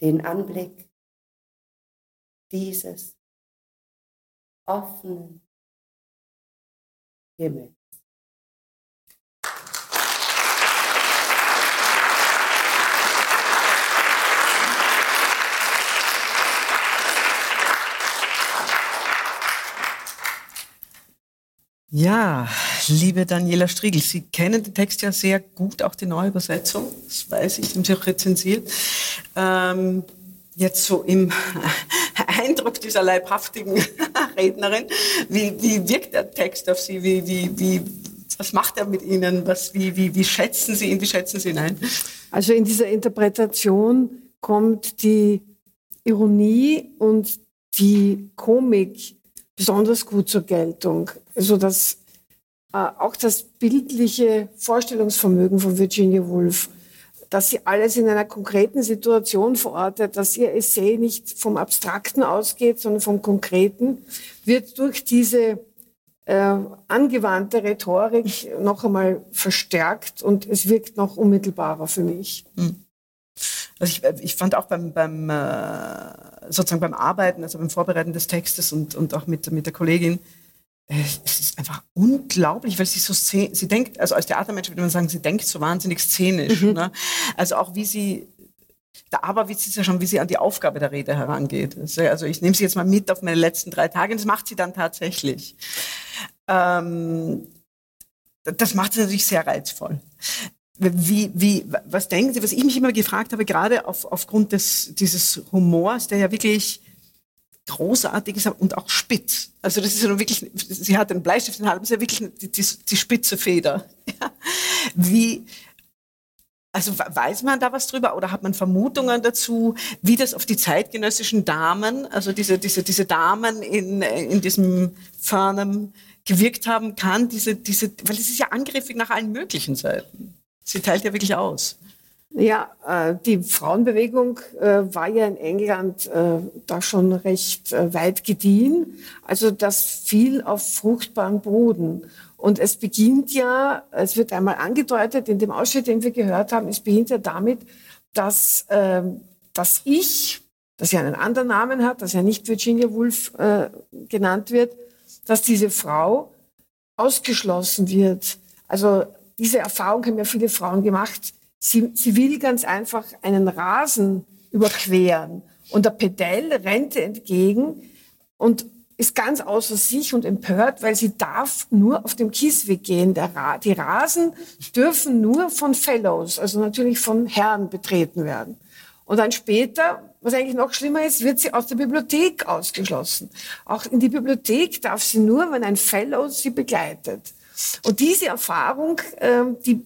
den Anblick dieses offenen Himmels. Ja, liebe Daniela Striegel, Sie kennen den Text ja sehr gut, auch die neue Übersetzung, das weiß ich, haben Sie auch rezensiert. Ähm, jetzt so im Eindruck dieser leibhaftigen Rednerin, wie, wie wirkt der Text auf Sie? Wie, wie, wie, was macht er mit Ihnen? Was, wie, wie, wie schätzen Sie ihn? Wie schätzen Sie ihn ein? Also in dieser Interpretation kommt die Ironie und die Komik besonders gut zur Geltung. Also das, äh, auch das bildliche Vorstellungsvermögen von Virginia Woolf, dass sie alles in einer konkreten Situation verortet, dass ihr Essay nicht vom Abstrakten ausgeht, sondern vom Konkreten, wird durch diese äh, angewandte Rhetorik noch einmal verstärkt und es wirkt noch unmittelbarer für mich. Hm. Also ich, ich fand auch beim, beim äh, sozusagen beim Arbeiten, also beim Vorbereiten des Textes und, und auch mit, mit der Kollegin, äh, es ist einfach unglaublich, weil sie so sie denkt, also als Theatermensch würde man sagen, sie denkt so wahnsinnig szenisch. Mhm. Ne? Also auch wie sie, der Aberwitz ist ja schon, wie sie an die Aufgabe der Rede herangeht. Also ich nehme sie jetzt mal mit auf meine letzten drei Tage und das macht sie dann tatsächlich. Ähm, das macht sie natürlich sehr reizvoll. Wie, wie, was denken Sie, was ich mich immer gefragt habe, gerade auf, aufgrund des, dieses Humors, der ja wirklich großartig ist und auch spitz. Also das ist ja wirklich, sie hat einen Bleistift in der Hand, ist ja wirklich die, die, die spitze Feder. Ja. Wie, also weiß man da was drüber oder hat man Vermutungen dazu, wie das auf die zeitgenössischen Damen, also diese, diese, diese Damen in, in diesem Farnham gewirkt haben kann, diese, diese, weil es ist ja angriffig nach allen möglichen Seiten. Sie teilt ja wirklich aus. Ja, äh, die Frauenbewegung äh, war ja in England äh, da schon recht äh, weit gediehen. Also das fiel auf fruchtbaren Boden. Und es beginnt ja, es wird einmal angedeutet in dem Ausschnitt, den wir gehört haben, es beginnt ja damit, dass ähm, das Ich, das ja einen anderen Namen hat, das ja nicht Virginia Woolf äh, genannt wird, dass diese Frau ausgeschlossen wird. Also diese Erfahrung haben ja viele Frauen gemacht Sie, sie will ganz einfach einen Rasen überqueren. Und der Pedell rennt entgegen und ist ganz außer sich und empört, weil sie darf nur auf dem Kiesweg gehen. Ra die Rasen dürfen nur von Fellows, also natürlich von Herren betreten werden. Und dann später, was eigentlich noch schlimmer ist, wird sie aus der Bibliothek ausgeschlossen. Auch in die Bibliothek darf sie nur, wenn ein Fellow sie begleitet. Und diese Erfahrung, ähm, die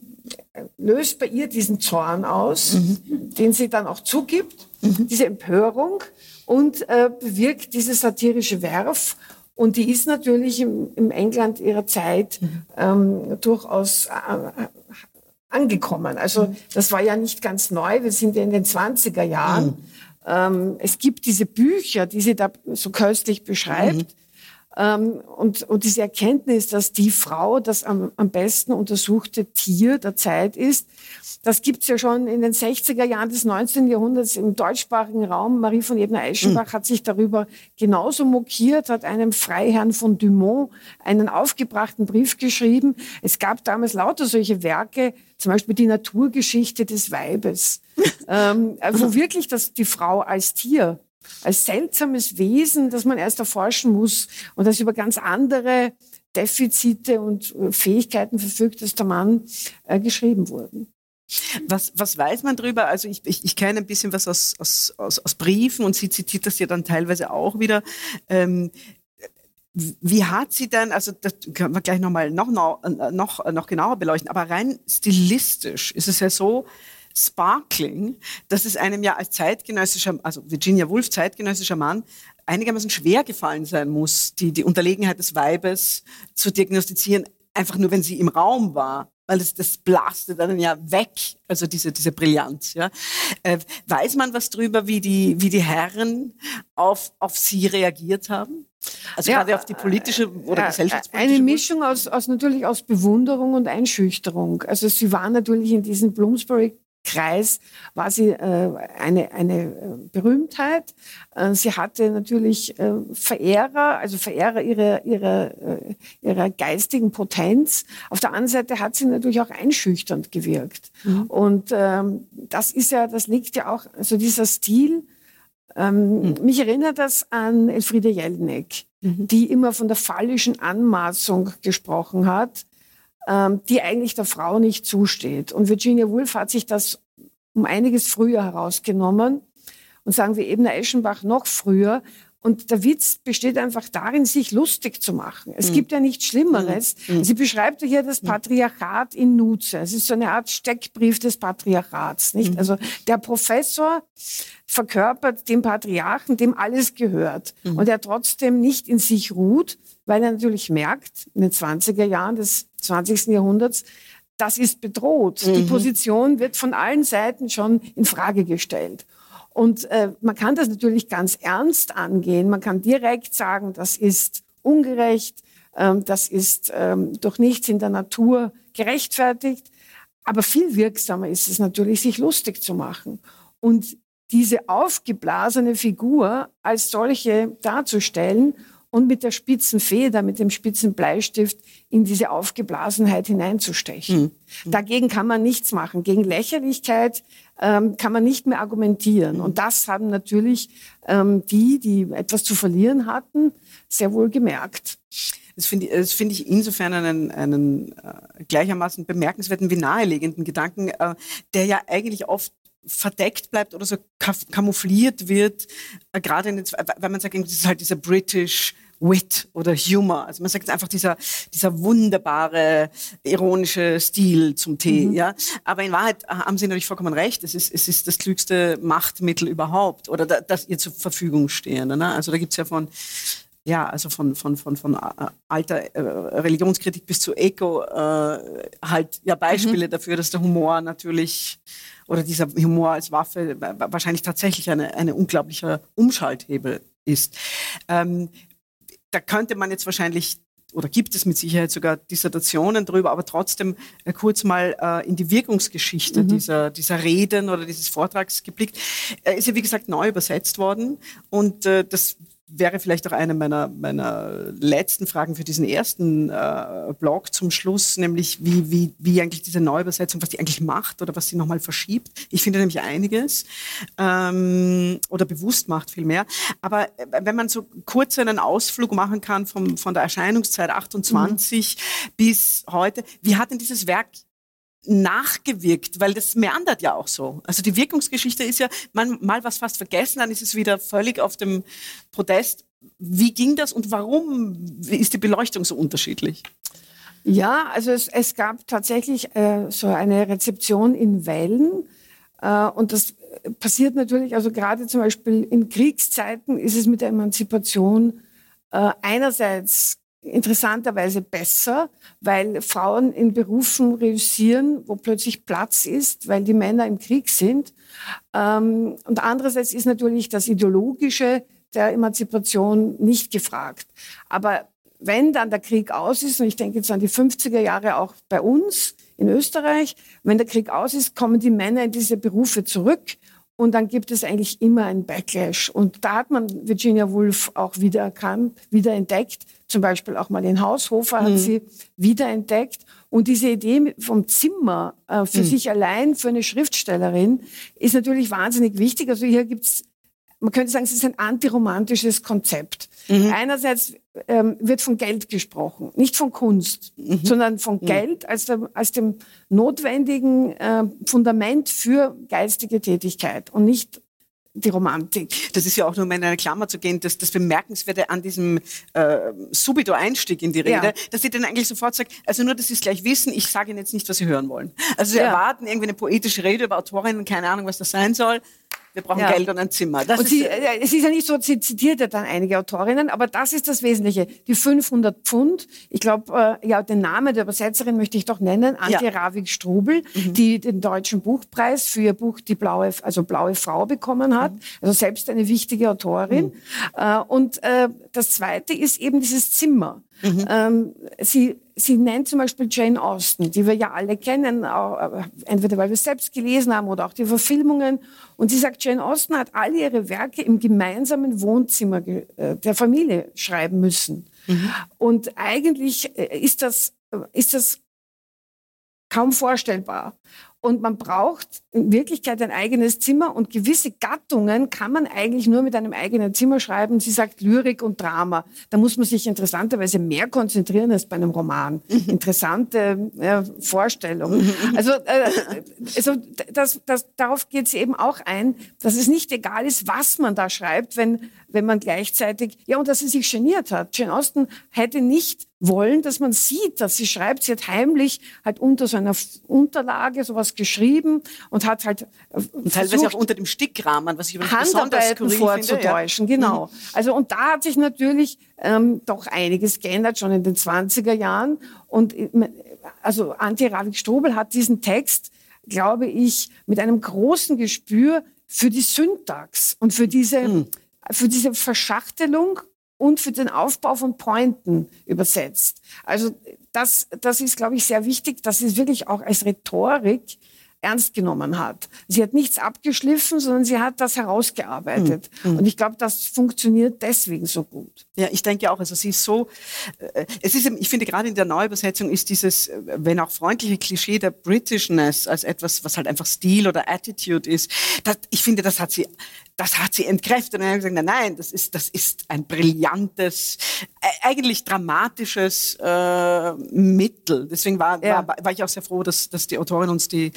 löst bei ihr diesen Zorn aus, mhm. den sie dann auch zugibt, mhm. diese Empörung und äh, bewirkt diese satirische Werf. Und die ist natürlich im, im England ihrer Zeit mhm. ähm, durchaus äh, angekommen. Also mhm. das war ja nicht ganz neu. Wir sind ja in den 20er Jahren. Mhm. Ähm, es gibt diese Bücher, die sie da so köstlich beschreibt. Ähm, und, und diese Erkenntnis, dass die Frau das am, am besten untersuchte Tier der Zeit ist, das gibt's ja schon in den 60er Jahren des 19. Jahrhunderts im deutschsprachigen Raum. Marie von Ebner-Eschenbach mhm. hat sich darüber genauso mokiert, hat einem Freiherrn von Dumont einen aufgebrachten Brief geschrieben. Es gab damals lauter solche Werke, zum Beispiel die Naturgeschichte des Weibes, ähm, wo wirklich das, die Frau als Tier als seltsames Wesen, das man erst erforschen muss und das über ganz andere Defizite und äh, Fähigkeiten verfügt, als der Mann äh, geschrieben wurden. Was, was weiß man darüber? Also ich, ich, ich kenne ein bisschen was aus, aus, aus, aus Briefen und sie zitiert das ja dann teilweise auch wieder. Ähm, wie hat sie denn, also das können wir gleich nochmal noch, noch, noch, noch genauer beleuchten, aber rein stilistisch ist es ja so, Sparkling, dass es einem ja als zeitgenössischer, also Virginia Woolf, zeitgenössischer Mann, einigermaßen schwer gefallen sein muss, die, die Unterlegenheit des Weibes zu diagnostizieren, einfach nur, wenn sie im Raum war weil das, das blaste dann ja weg, also diese, diese Brillanz. Ja. Äh, weiß man was drüber, wie die, wie die Herren auf, auf sie reagiert haben? Also ja, gerade auf die politische oder äh, gesellschaftspolitische Eine Mischung aus, aus natürlich aus Bewunderung und Einschüchterung. Also sie war natürlich in diesem Bloomsbury Kreis war sie äh, eine, eine äh, Berühmtheit. Äh, sie hatte natürlich äh, Verehrer, also Verehrer ihrer, ihrer, äh, ihrer geistigen Potenz. Auf der anderen Seite hat sie natürlich auch einschüchternd gewirkt. Mhm. Und ähm, das ist ja, das liegt ja auch, also dieser Stil, ähm, mhm. mich erinnert das an Elfriede Jelinek, mhm. die immer von der phallischen Anmaßung gesprochen hat ähm, die eigentlich der Frau nicht zusteht. Und Virginia Woolf hat sich das um einiges früher herausgenommen und sagen wir eben Eschenbach noch früher. Und der Witz besteht einfach darin, sich lustig zu machen. Es mhm. gibt ja nichts Schlimmeres. Mhm. Sie beschreibt ja hier das hm. Patriarchat in Nutze. Es ist so eine Art Steckbrief des Patriarchats, nicht? Mhm. Also der Professor verkörpert den Patriarchen, dem alles gehört. Hm. Und er trotzdem nicht in sich ruht, weil er natürlich merkt, in den 20er Jahren des 20. Jahrhunderts, das ist bedroht. Mhm. Die Position wird von allen Seiten schon in Frage gestellt. Und äh, man kann das natürlich ganz ernst angehen. Man kann direkt sagen, das ist ungerecht, ähm, das ist ähm, durch nichts in der Natur gerechtfertigt. Aber viel wirksamer ist es natürlich, sich lustig zu machen und diese aufgeblasene Figur als solche darzustellen und mit der spitzen Feder, mit dem spitzen Bleistift in diese Aufgeblasenheit hineinzustechen. Mhm. Dagegen kann man nichts machen. Gegen Lächerlichkeit ähm, kann man nicht mehr argumentieren. Mhm. Und das haben natürlich ähm, die, die etwas zu verlieren hatten, sehr wohl gemerkt. Das finde ich, das finde ich insofern einen, einen äh, gleichermaßen bemerkenswerten wie nahelegenden Gedanken, äh, der ja eigentlich oft verdeckt bleibt oder so kamoufliert wird, äh, gerade wenn man sagt, das ist halt dieser British Wit oder Humor. Also man sagt einfach dieser, dieser wunderbare, ironische Stil zum Tee, mhm. ja. Aber in Wahrheit äh, haben Sie natürlich vollkommen recht. Es ist, es ist das klügste Machtmittel überhaupt oder da, das ihr zur Verfügung stehende. Ne? Also da gibt's ja von, ja, also von, von, von, von äh, alter äh, Religionskritik bis zu Eco äh, halt ja Beispiele mhm. dafür, dass der Humor natürlich oder dieser Humor als Waffe wahrscheinlich tatsächlich eine, eine unglaublicher Umschalthebel ist. Ähm, da könnte man jetzt wahrscheinlich oder gibt es mit Sicherheit sogar Dissertationen darüber, aber trotzdem äh, kurz mal äh, in die Wirkungsgeschichte mhm. dieser, dieser Reden oder dieses Vortrags geblickt. Er ist ja, wie gesagt, neu übersetzt worden und äh, das wäre vielleicht auch eine meiner, meiner letzten Fragen für diesen ersten äh, Blog zum Schluss, nämlich wie, wie, wie eigentlich diese Neuübersetzung, was die eigentlich macht oder was sie nochmal verschiebt. Ich finde nämlich einiges ähm, oder bewusst macht vielmehr. Aber äh, wenn man so kurz einen Ausflug machen kann vom, von der Erscheinungszeit 28 mhm. bis heute, wie hat denn dieses Werk nachgewirkt, weil das meandert ja auch so. Also die Wirkungsgeschichte ist ja man, mal was fast vergessen, dann ist es wieder völlig auf dem Podest. Wie ging das und warum ist die Beleuchtung so unterschiedlich? Ja, also es, es gab tatsächlich äh, so eine Rezeption in Wellen. Äh, und das passiert natürlich, also gerade zum Beispiel in Kriegszeiten ist es mit der Emanzipation äh, einerseits interessanterweise besser, weil Frauen in Berufen reüssieren, wo plötzlich Platz ist, weil die Männer im Krieg sind. Ähm, und andererseits ist natürlich das Ideologische der Emanzipation nicht gefragt. Aber wenn dann der Krieg aus ist, und ich denke jetzt an die 50er Jahre auch bei uns in Österreich, wenn der Krieg aus ist, kommen die Männer in diese Berufe zurück und dann gibt es eigentlich immer einen Backlash. Und da hat man Virginia Woolf auch wiedererkannt, wiederentdeckt. Zum Beispiel auch mal in Haushofer hat mhm. sie wiederentdeckt. Und diese Idee vom Zimmer äh, für mhm. sich allein, für eine Schriftstellerin, ist natürlich wahnsinnig wichtig. Also hier gibt's man könnte sagen, es ist ein antiromantisches Konzept. Mhm. Einerseits ähm, wird von Geld gesprochen, nicht von Kunst, mhm. sondern von mhm. Geld als, der, als dem notwendigen äh, Fundament für geistige Tätigkeit und nicht die Romantik. Das ist ja auch nur um in eine Klammer zu gehen, dass das Bemerkenswerte an diesem äh, Subito-Einstieg in die Rede, ja. dass sie dann eigentlich sofort sagt, also nur, dass sie es gleich wissen, ich sage Ihnen jetzt nicht, was Sie hören wollen. Also Sie ja. erwarten irgendwie eine poetische Rede über Autorinnen, keine Ahnung, was das sein soll. Wir brauchen ja. Geld und ein Zimmer. Das und sie, äh, es ist ja nicht so, sie zitiert ja dann einige Autorinnen, aber das ist das Wesentliche. Die 500 Pfund, ich glaube, äh, ja, den Namen der Übersetzerin möchte ich doch nennen, Antje ja. Ravik-Strubel, mhm. die den deutschen Buchpreis für ihr Buch Die blaue, also blaue Frau bekommen hat. Mhm. Also selbst eine wichtige Autorin. Mhm. Äh, und äh, das Zweite ist eben dieses Zimmer. Mhm. Ähm, sie, sie nennt zum Beispiel Jane Austen, die wir ja alle kennen, auch, äh, entweder weil wir es selbst gelesen haben oder auch die Verfilmungen. Und sie sagt, Jane Austen hat all ihre Werke im gemeinsamen Wohnzimmer äh, der Familie schreiben müssen. Mhm. Und eigentlich äh, ist das, ist das kaum vorstellbar. Und man braucht in Wirklichkeit ein eigenes Zimmer und gewisse Gattungen kann man eigentlich nur mit einem eigenen Zimmer schreiben. Sie sagt Lyrik und Drama. Da muss man sich interessanterweise mehr konzentrieren als bei einem Roman. Mhm. Interessante äh, Vorstellungen. Mhm. Also, äh, also das, das, darauf geht sie eben auch ein, dass es nicht egal ist, was man da schreibt, wenn, wenn man gleichzeitig, ja, und dass sie sich geniert hat. Jane Austen hätte nicht wollen, dass man sieht, dass sie schreibt. Sie hat heimlich halt unter so einer Unterlage sowas geschrieben und hat halt äh, und teilweise auch unter dem Stickrahmen, was ich Handarbeiten vorzutäuschen. Finde, ja. Genau. Mhm. Also und da hat sich natürlich ähm, doch einiges geändert schon in den 20er Jahren und äh, also Antje Ravik-Strobel hat diesen Text, glaube ich, mit einem großen Gespür für die Syntax und für diese mhm für diese Verschachtelung und für den Aufbau von Pointen übersetzt. Also das, das ist, glaube ich, sehr wichtig, dass sie es wirklich auch als Rhetorik ernst genommen hat. Sie hat nichts abgeschliffen, sondern sie hat das herausgearbeitet. Mhm. Und ich glaube, das funktioniert deswegen so gut. Ja, ich denke auch. Also sie ist so, äh, es ist, ich finde gerade in der Neuübersetzung ist dieses, äh, wenn auch freundliche Klischee der Britishness als etwas, was halt einfach Stil oder Attitude ist, das, ich finde, das hat sie das hat sie entkräftet. Und er hat gesagt, nein, nein, das ist, das ist ein brillantes, äh, eigentlich dramatisches äh, Mittel. Deswegen war, ja. war, war ich auch sehr froh, dass, dass die Autorin uns die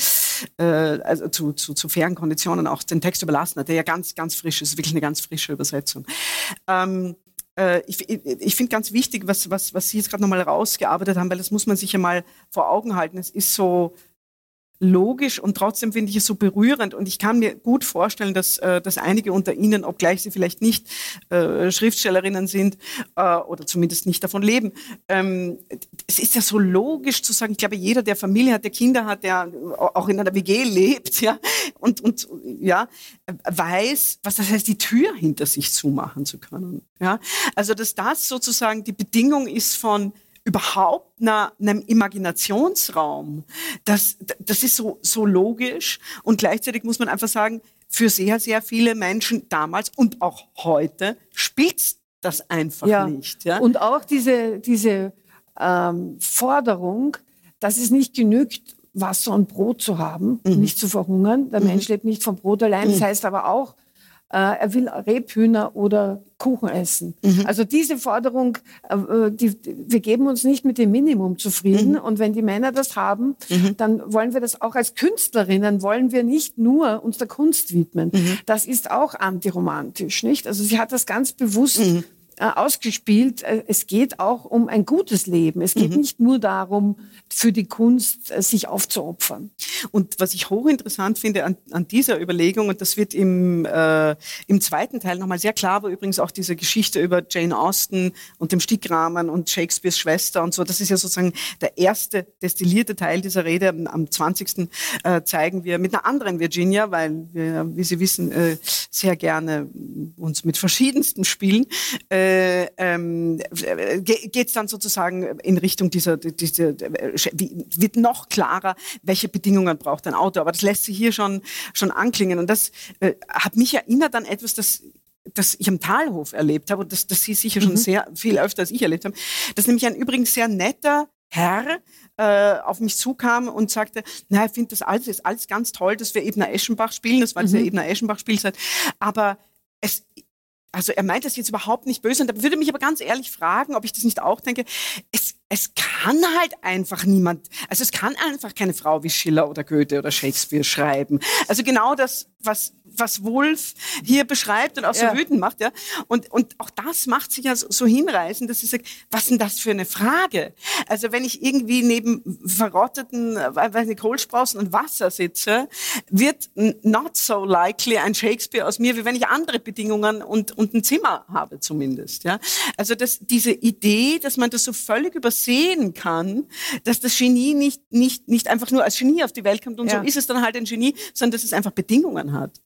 äh, also zu, zu, zu fairen Konditionen auch den Text überlassen hat, der ja ganz, ganz frisch ist, wirklich eine ganz frische Übersetzung. Ähm, äh, ich, ich finde ganz wichtig, was, was, was Sie jetzt gerade nochmal rausgearbeitet haben, weil das muss man sich ja mal vor Augen halten. Es ist so, logisch und trotzdem finde ich es so berührend. Und ich kann mir gut vorstellen, dass, äh, dass einige unter Ihnen, obgleich sie vielleicht nicht äh, Schriftstellerinnen sind äh, oder zumindest nicht davon leben, ähm, es ist ja so logisch zu sagen, ich glaube, jeder, der Familie hat, der Kinder hat, der auch in einer WG lebt, ja, und, und ja, weiß, was das heißt, die Tür hinter sich zumachen zu können. Ja? Also, dass das sozusagen die Bedingung ist von überhaupt einer, einem Imaginationsraum. Das, das ist so, so logisch und gleichzeitig muss man einfach sagen, für sehr, sehr viele Menschen damals und auch heute spielt das einfach ja. nicht. Ja? Und auch diese, diese ähm, Forderung, dass es nicht genügt, Wasser und Brot zu haben, mhm. nicht zu verhungern. Der mhm. Mensch lebt nicht vom Brot allein. Das mhm. heißt aber auch, er will Rebhühner oder Kuchen essen. Mhm. Also diese Forderung, äh, die, wir geben uns nicht mit dem Minimum zufrieden. Mhm. Und wenn die Männer das haben, mhm. dann wollen wir das auch als Künstlerinnen, wollen wir nicht nur uns der Kunst widmen. Mhm. Das ist auch antiromantisch, nicht? Also sie hat das ganz bewusst mhm. äh, ausgespielt. Äh, es geht auch um ein gutes Leben. Es geht mhm. nicht nur darum, für die Kunst äh, sich aufzuopfern. Und was ich hochinteressant finde an, an dieser Überlegung, und das wird im, äh, im zweiten Teil nochmal sehr klar, wo übrigens auch diese Geschichte über Jane Austen und dem Stickrahmen und Shakespeares Schwester und so, das ist ja sozusagen der erste destillierte Teil dieser Rede. Am, am 20. Äh, zeigen wir mit einer anderen Virginia, weil wir, wie Sie wissen, äh, sehr gerne uns mit verschiedensten spielen, äh, ähm, geht es dann sozusagen in Richtung dieser, dieser wird noch klarer, welche Bedingungen braucht ein Auto. Aber das lässt sich hier schon, schon anklingen. Und das äh, hat mich erinnert an etwas, das das ich am Talhof erlebt habe und das, das Sie sicher schon mhm. sehr viel öfter als ich erlebt haben. Das nämlich ein übrigens sehr netter Herr äh, auf mich zukam und sagte, na, ich finde das alles, ist alles ganz toll, dass wir Ebner Eschenbach spielen. Das war mhm. diese Ebner Eschenbach Spielzeit. Aber es, also er meint das jetzt überhaupt nicht böse und er würde mich aber ganz ehrlich fragen, ob ich das nicht auch denke. Es, es kann halt einfach niemand, also es kann einfach keine Frau wie Schiller oder Goethe oder Shakespeare schreiben. Also genau das, was was Wolf hier beschreibt und auch so ja. wütend macht, ja. Und, und auch das macht sich ja so, so hinreißend, dass ich sage, was denn das für eine Frage? Also wenn ich irgendwie neben verrotteten, weiß nicht, Kohlsprossen und Wasser sitze, wird not so likely ein Shakespeare aus mir, wie wenn ich andere Bedingungen und, und ein Zimmer habe zumindest, ja. Also dass diese Idee, dass man das so völlig übersehen kann, dass das Genie nicht, nicht, nicht einfach nur als Genie auf die Welt kommt und ja. so ist es dann halt ein Genie, sondern dass es einfach Bedingungen hat.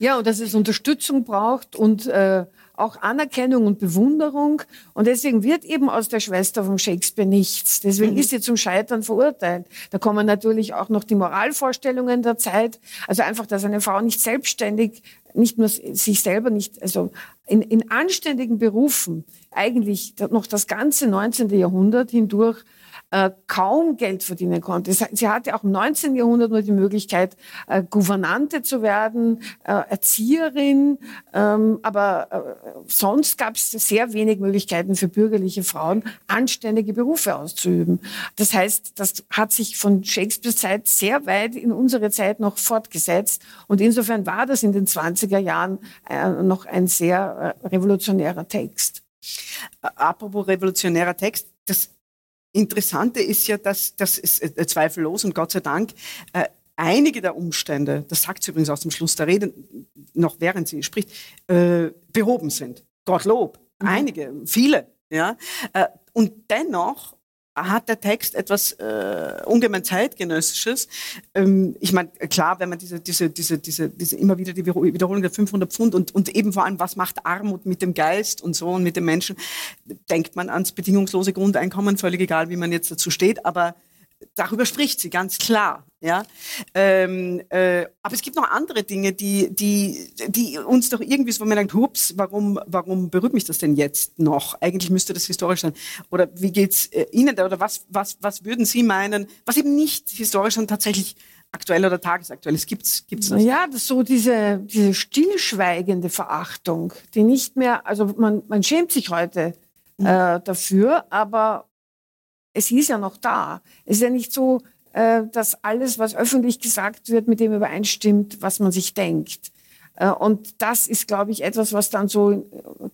Ja, und dass es Unterstützung braucht und äh, auch Anerkennung und Bewunderung. Und deswegen wird eben aus der Schwester von Shakespeare nichts. Deswegen mhm. ist sie zum Scheitern verurteilt. Da kommen natürlich auch noch die Moralvorstellungen der Zeit. Also einfach, dass eine Frau nicht selbstständig, nicht nur sich selber nicht, also in, in anständigen Berufen eigentlich noch das ganze 19. Jahrhundert hindurch äh, kaum Geld verdienen konnte. Sie hatte auch im 19. Jahrhundert nur die Möglichkeit, äh, Gouvernante zu werden, äh, Erzieherin, ähm, aber äh, sonst gab es sehr wenig Möglichkeiten für bürgerliche Frauen, anständige Berufe auszuüben. Das heißt, das hat sich von Shakespeares Zeit sehr weit in unsere Zeit noch fortgesetzt und insofern war das in den 20er Jahren äh, noch ein sehr äh, revolutionärer Text. Apropos revolutionärer Text, das Interessante ist ja, dass das ist äh, zweifellos und Gott sei Dank äh, einige der Umstände, das sagt sie übrigens aus dem Schluss der Rede, noch während sie spricht, äh, behoben sind. Gottlob. Mhm. Einige, viele. Ja? Äh, und dennoch hat der Text etwas äh, ungemein zeitgenössisches. Ähm, ich meine, klar, wenn man diese, diese, diese, diese, diese immer wieder die Wiederholung der 500 Pfund und, und eben vor allem, was macht Armut mit dem Geist und so und mit den Menschen, denkt man ans bedingungslose Grundeinkommen, völlig egal, wie man jetzt dazu steht, aber darüber spricht sie ganz klar. Ja, ähm, äh, aber es gibt noch andere Dinge, die, die, die uns doch irgendwie so, wo man denkt, hups, warum, warum berührt mich das denn jetzt noch? Eigentlich müsste das historisch sein. Oder wie geht's äh, Ihnen da? Oder was, was, was würden Sie meinen, was eben nicht historisch, sondern tatsächlich aktuell oder tagesaktuell? Es gibt's, gibt's das? Ja, das so diese, diese stillschweigende Verachtung, die nicht mehr, also man, man schämt sich heute äh, dafür, aber es ist ja noch da. Es ist ja nicht so, äh, dass alles, was öffentlich gesagt wird, mit dem übereinstimmt, was man sich denkt. Äh, und das ist, glaube ich, etwas, was dann so äh,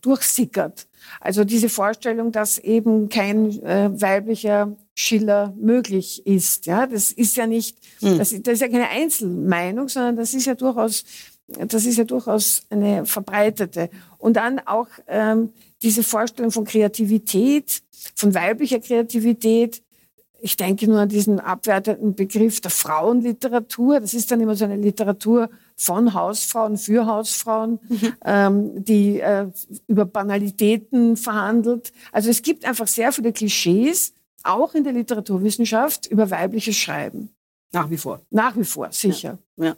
durchsickert. Also diese Vorstellung, dass eben kein weiblicher Schiller möglich ist. Ja, das ist ja nicht, das, das ist ja keine Einzelmeinung, sondern das ist ja durchaus, das ist ja durchaus eine verbreitete. Und dann auch ähm, diese Vorstellung von Kreativität, von weiblicher Kreativität. Ich denke nur an diesen abwertenden Begriff der Frauenliteratur. Das ist dann immer so eine Literatur von Hausfrauen für Hausfrauen, ähm, die äh, über Banalitäten verhandelt. Also es gibt einfach sehr viele Klischees, auch in der Literaturwissenschaft, über weibliches Schreiben. Nach wie vor. Nach wie vor, sicher. Ja.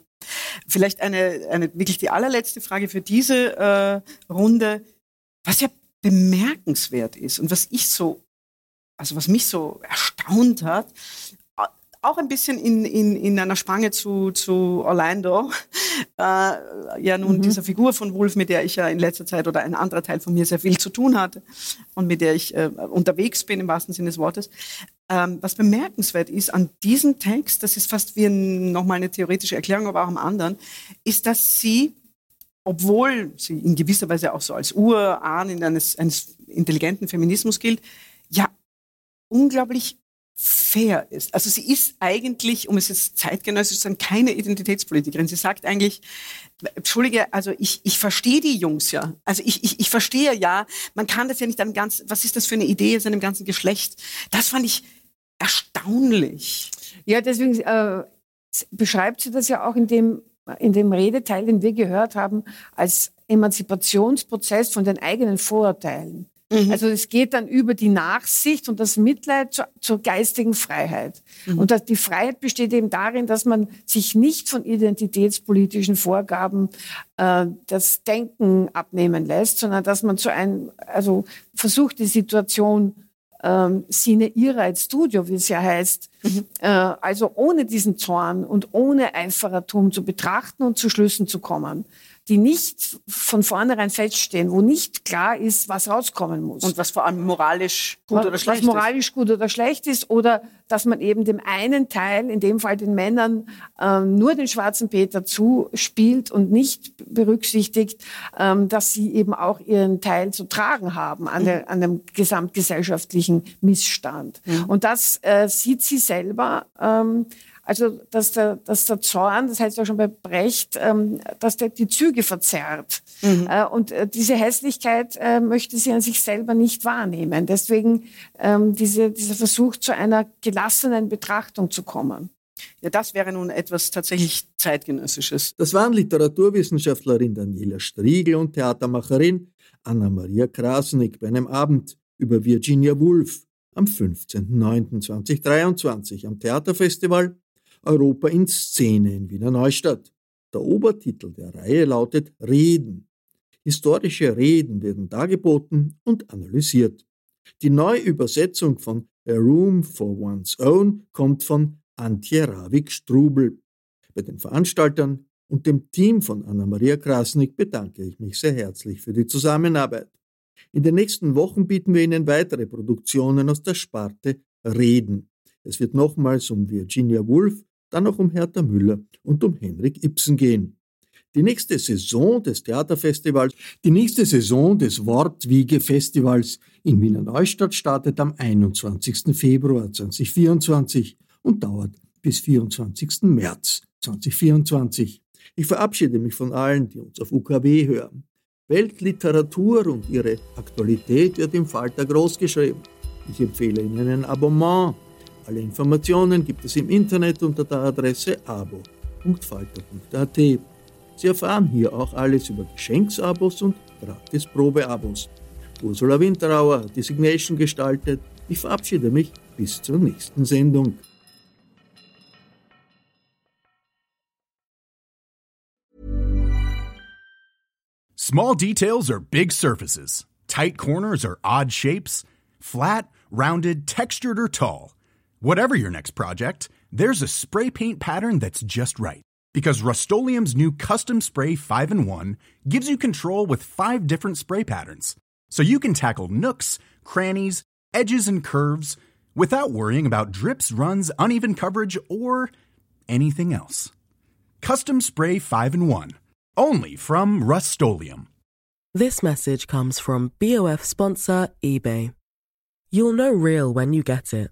Vielleicht eine, eine wirklich die allerletzte Frage für diese äh, Runde. Was ja bemerkenswert ist und was ich so, also was mich so erstaunt hat, auch ein bisschen in, in, in einer Spange zu, zu Orlando, äh, ja nun dieser Figur von Wolf, mit der ich ja in letzter Zeit oder ein anderer Teil von mir sehr viel zu tun hatte und mit der ich äh, unterwegs bin im wahrsten Sinne des Wortes. Ähm, was bemerkenswert ist an diesem Text, das ist fast wie ein, nochmal eine theoretische Erklärung, aber auch am anderen, ist, dass sie obwohl sie in gewisser Weise auch so als Urahn eines, eines intelligenten Feminismus gilt, ja unglaublich fair ist. Also sie ist eigentlich, um es jetzt zeitgenössisch zu sagen, keine Identitätspolitikerin. Sie sagt eigentlich, Entschuldige, also ich, ich verstehe die Jungs ja. Also ich, ich, ich verstehe ja, man kann das ja nicht an ganz, was ist das für eine Idee seinem ganzen Geschlecht? Das fand ich erstaunlich. Ja, deswegen äh, beschreibt sie das ja auch in dem, in dem Redeteil, den wir gehört haben, als Emanzipationsprozess von den eigenen Vorurteilen. Also es geht dann über die Nachsicht und das Mitleid zur, zur geistigen Freiheit. Und das, die Freiheit besteht eben darin, dass man sich nicht von identitätspolitischen Vorgaben äh, das Denken abnehmen lässt, sondern dass man zu einem, also versucht, die Situation ähm, sine ira et studio, wie es ja heißt, äh, also ohne diesen Zorn und ohne Eiferertum zu betrachten und zu Schlüssen zu kommen, die nicht von vornherein feststehen, wo nicht klar ist, was rauskommen muss. Und was vor allem moralisch gut oder schlecht was moralisch gut oder schlecht ist oder dass man eben dem einen Teil, in dem Fall den Männern, ähm, nur den schwarzen Peter zuspielt und nicht berücksichtigt, ähm, dass sie eben auch ihren Teil zu tragen haben an, der, an dem gesamtgesellschaftlichen Missstand. Und das äh, sieht sie selber. Also, dass der, dass der Zorn, das heißt ja schon bei Brecht, ähm, dass der die Züge verzerrt. Äh, und äh, diese Hässlichkeit äh, möchte sie an sich selber nicht wahrnehmen. Deswegen ähm, diese, dieser Versuch, zu einer gelassenen Betrachtung zu kommen. Ja, das wäre nun etwas tatsächlich zeitgenössisches. Das waren Literaturwissenschaftlerin Daniela Striegel und Theatermacherin Anna-Maria Krasnick bei einem Abend über Virginia Woolf am 15.09.2023 am Theaterfestival Europa in Szene in Wiener Neustadt. Der Obertitel der Reihe lautet Reden. Historische Reden werden dargeboten und analysiert. Die Neuübersetzung von A Room for One's Own kommt von Antje Ravik-Strubel. Bei den Veranstaltern und dem Team von Anna-Maria Krasnick bedanke ich mich sehr herzlich für die Zusammenarbeit. In den nächsten Wochen bieten wir Ihnen weitere Produktionen aus der Sparte Reden. Es wird nochmals um Virginia Woolf, dann auch um Hertha Müller und um Henrik Ibsen gehen. Die nächste Saison des Theaterfestivals, die nächste Saison des Wortwiege-Festivals in Wiener Neustadt startet am 21. Februar 2024 und dauert bis 24. März 2024. Ich verabschiede mich von allen, die uns auf UKW hören. Weltliteratur und ihre Aktualität wird im Falter großgeschrieben. Ich empfehle Ihnen ein Abonnement. Alle Informationen gibt es im Internet unter der Adresse abo.falter.at. Sie erfahren hier auch alles über Geschenksabos und gratis Probeabos. Ursula Winterauer hat die Signation gestaltet. Ich verabschiede mich bis zur nächsten Sendung. Small details are big surfaces. Tight corners are odd shapes. Flat, rounded, textured, or tall. Whatever your next project, there's a spray paint pattern that's just right. Because Rust new Custom Spray 5 in 1 gives you control with five different spray patterns. So you can tackle nooks, crannies, edges, and curves without worrying about drips, runs, uneven coverage, or anything else. Custom Spray 5 in 1. Only from Rust This message comes from BOF sponsor eBay. You'll know real when you get it.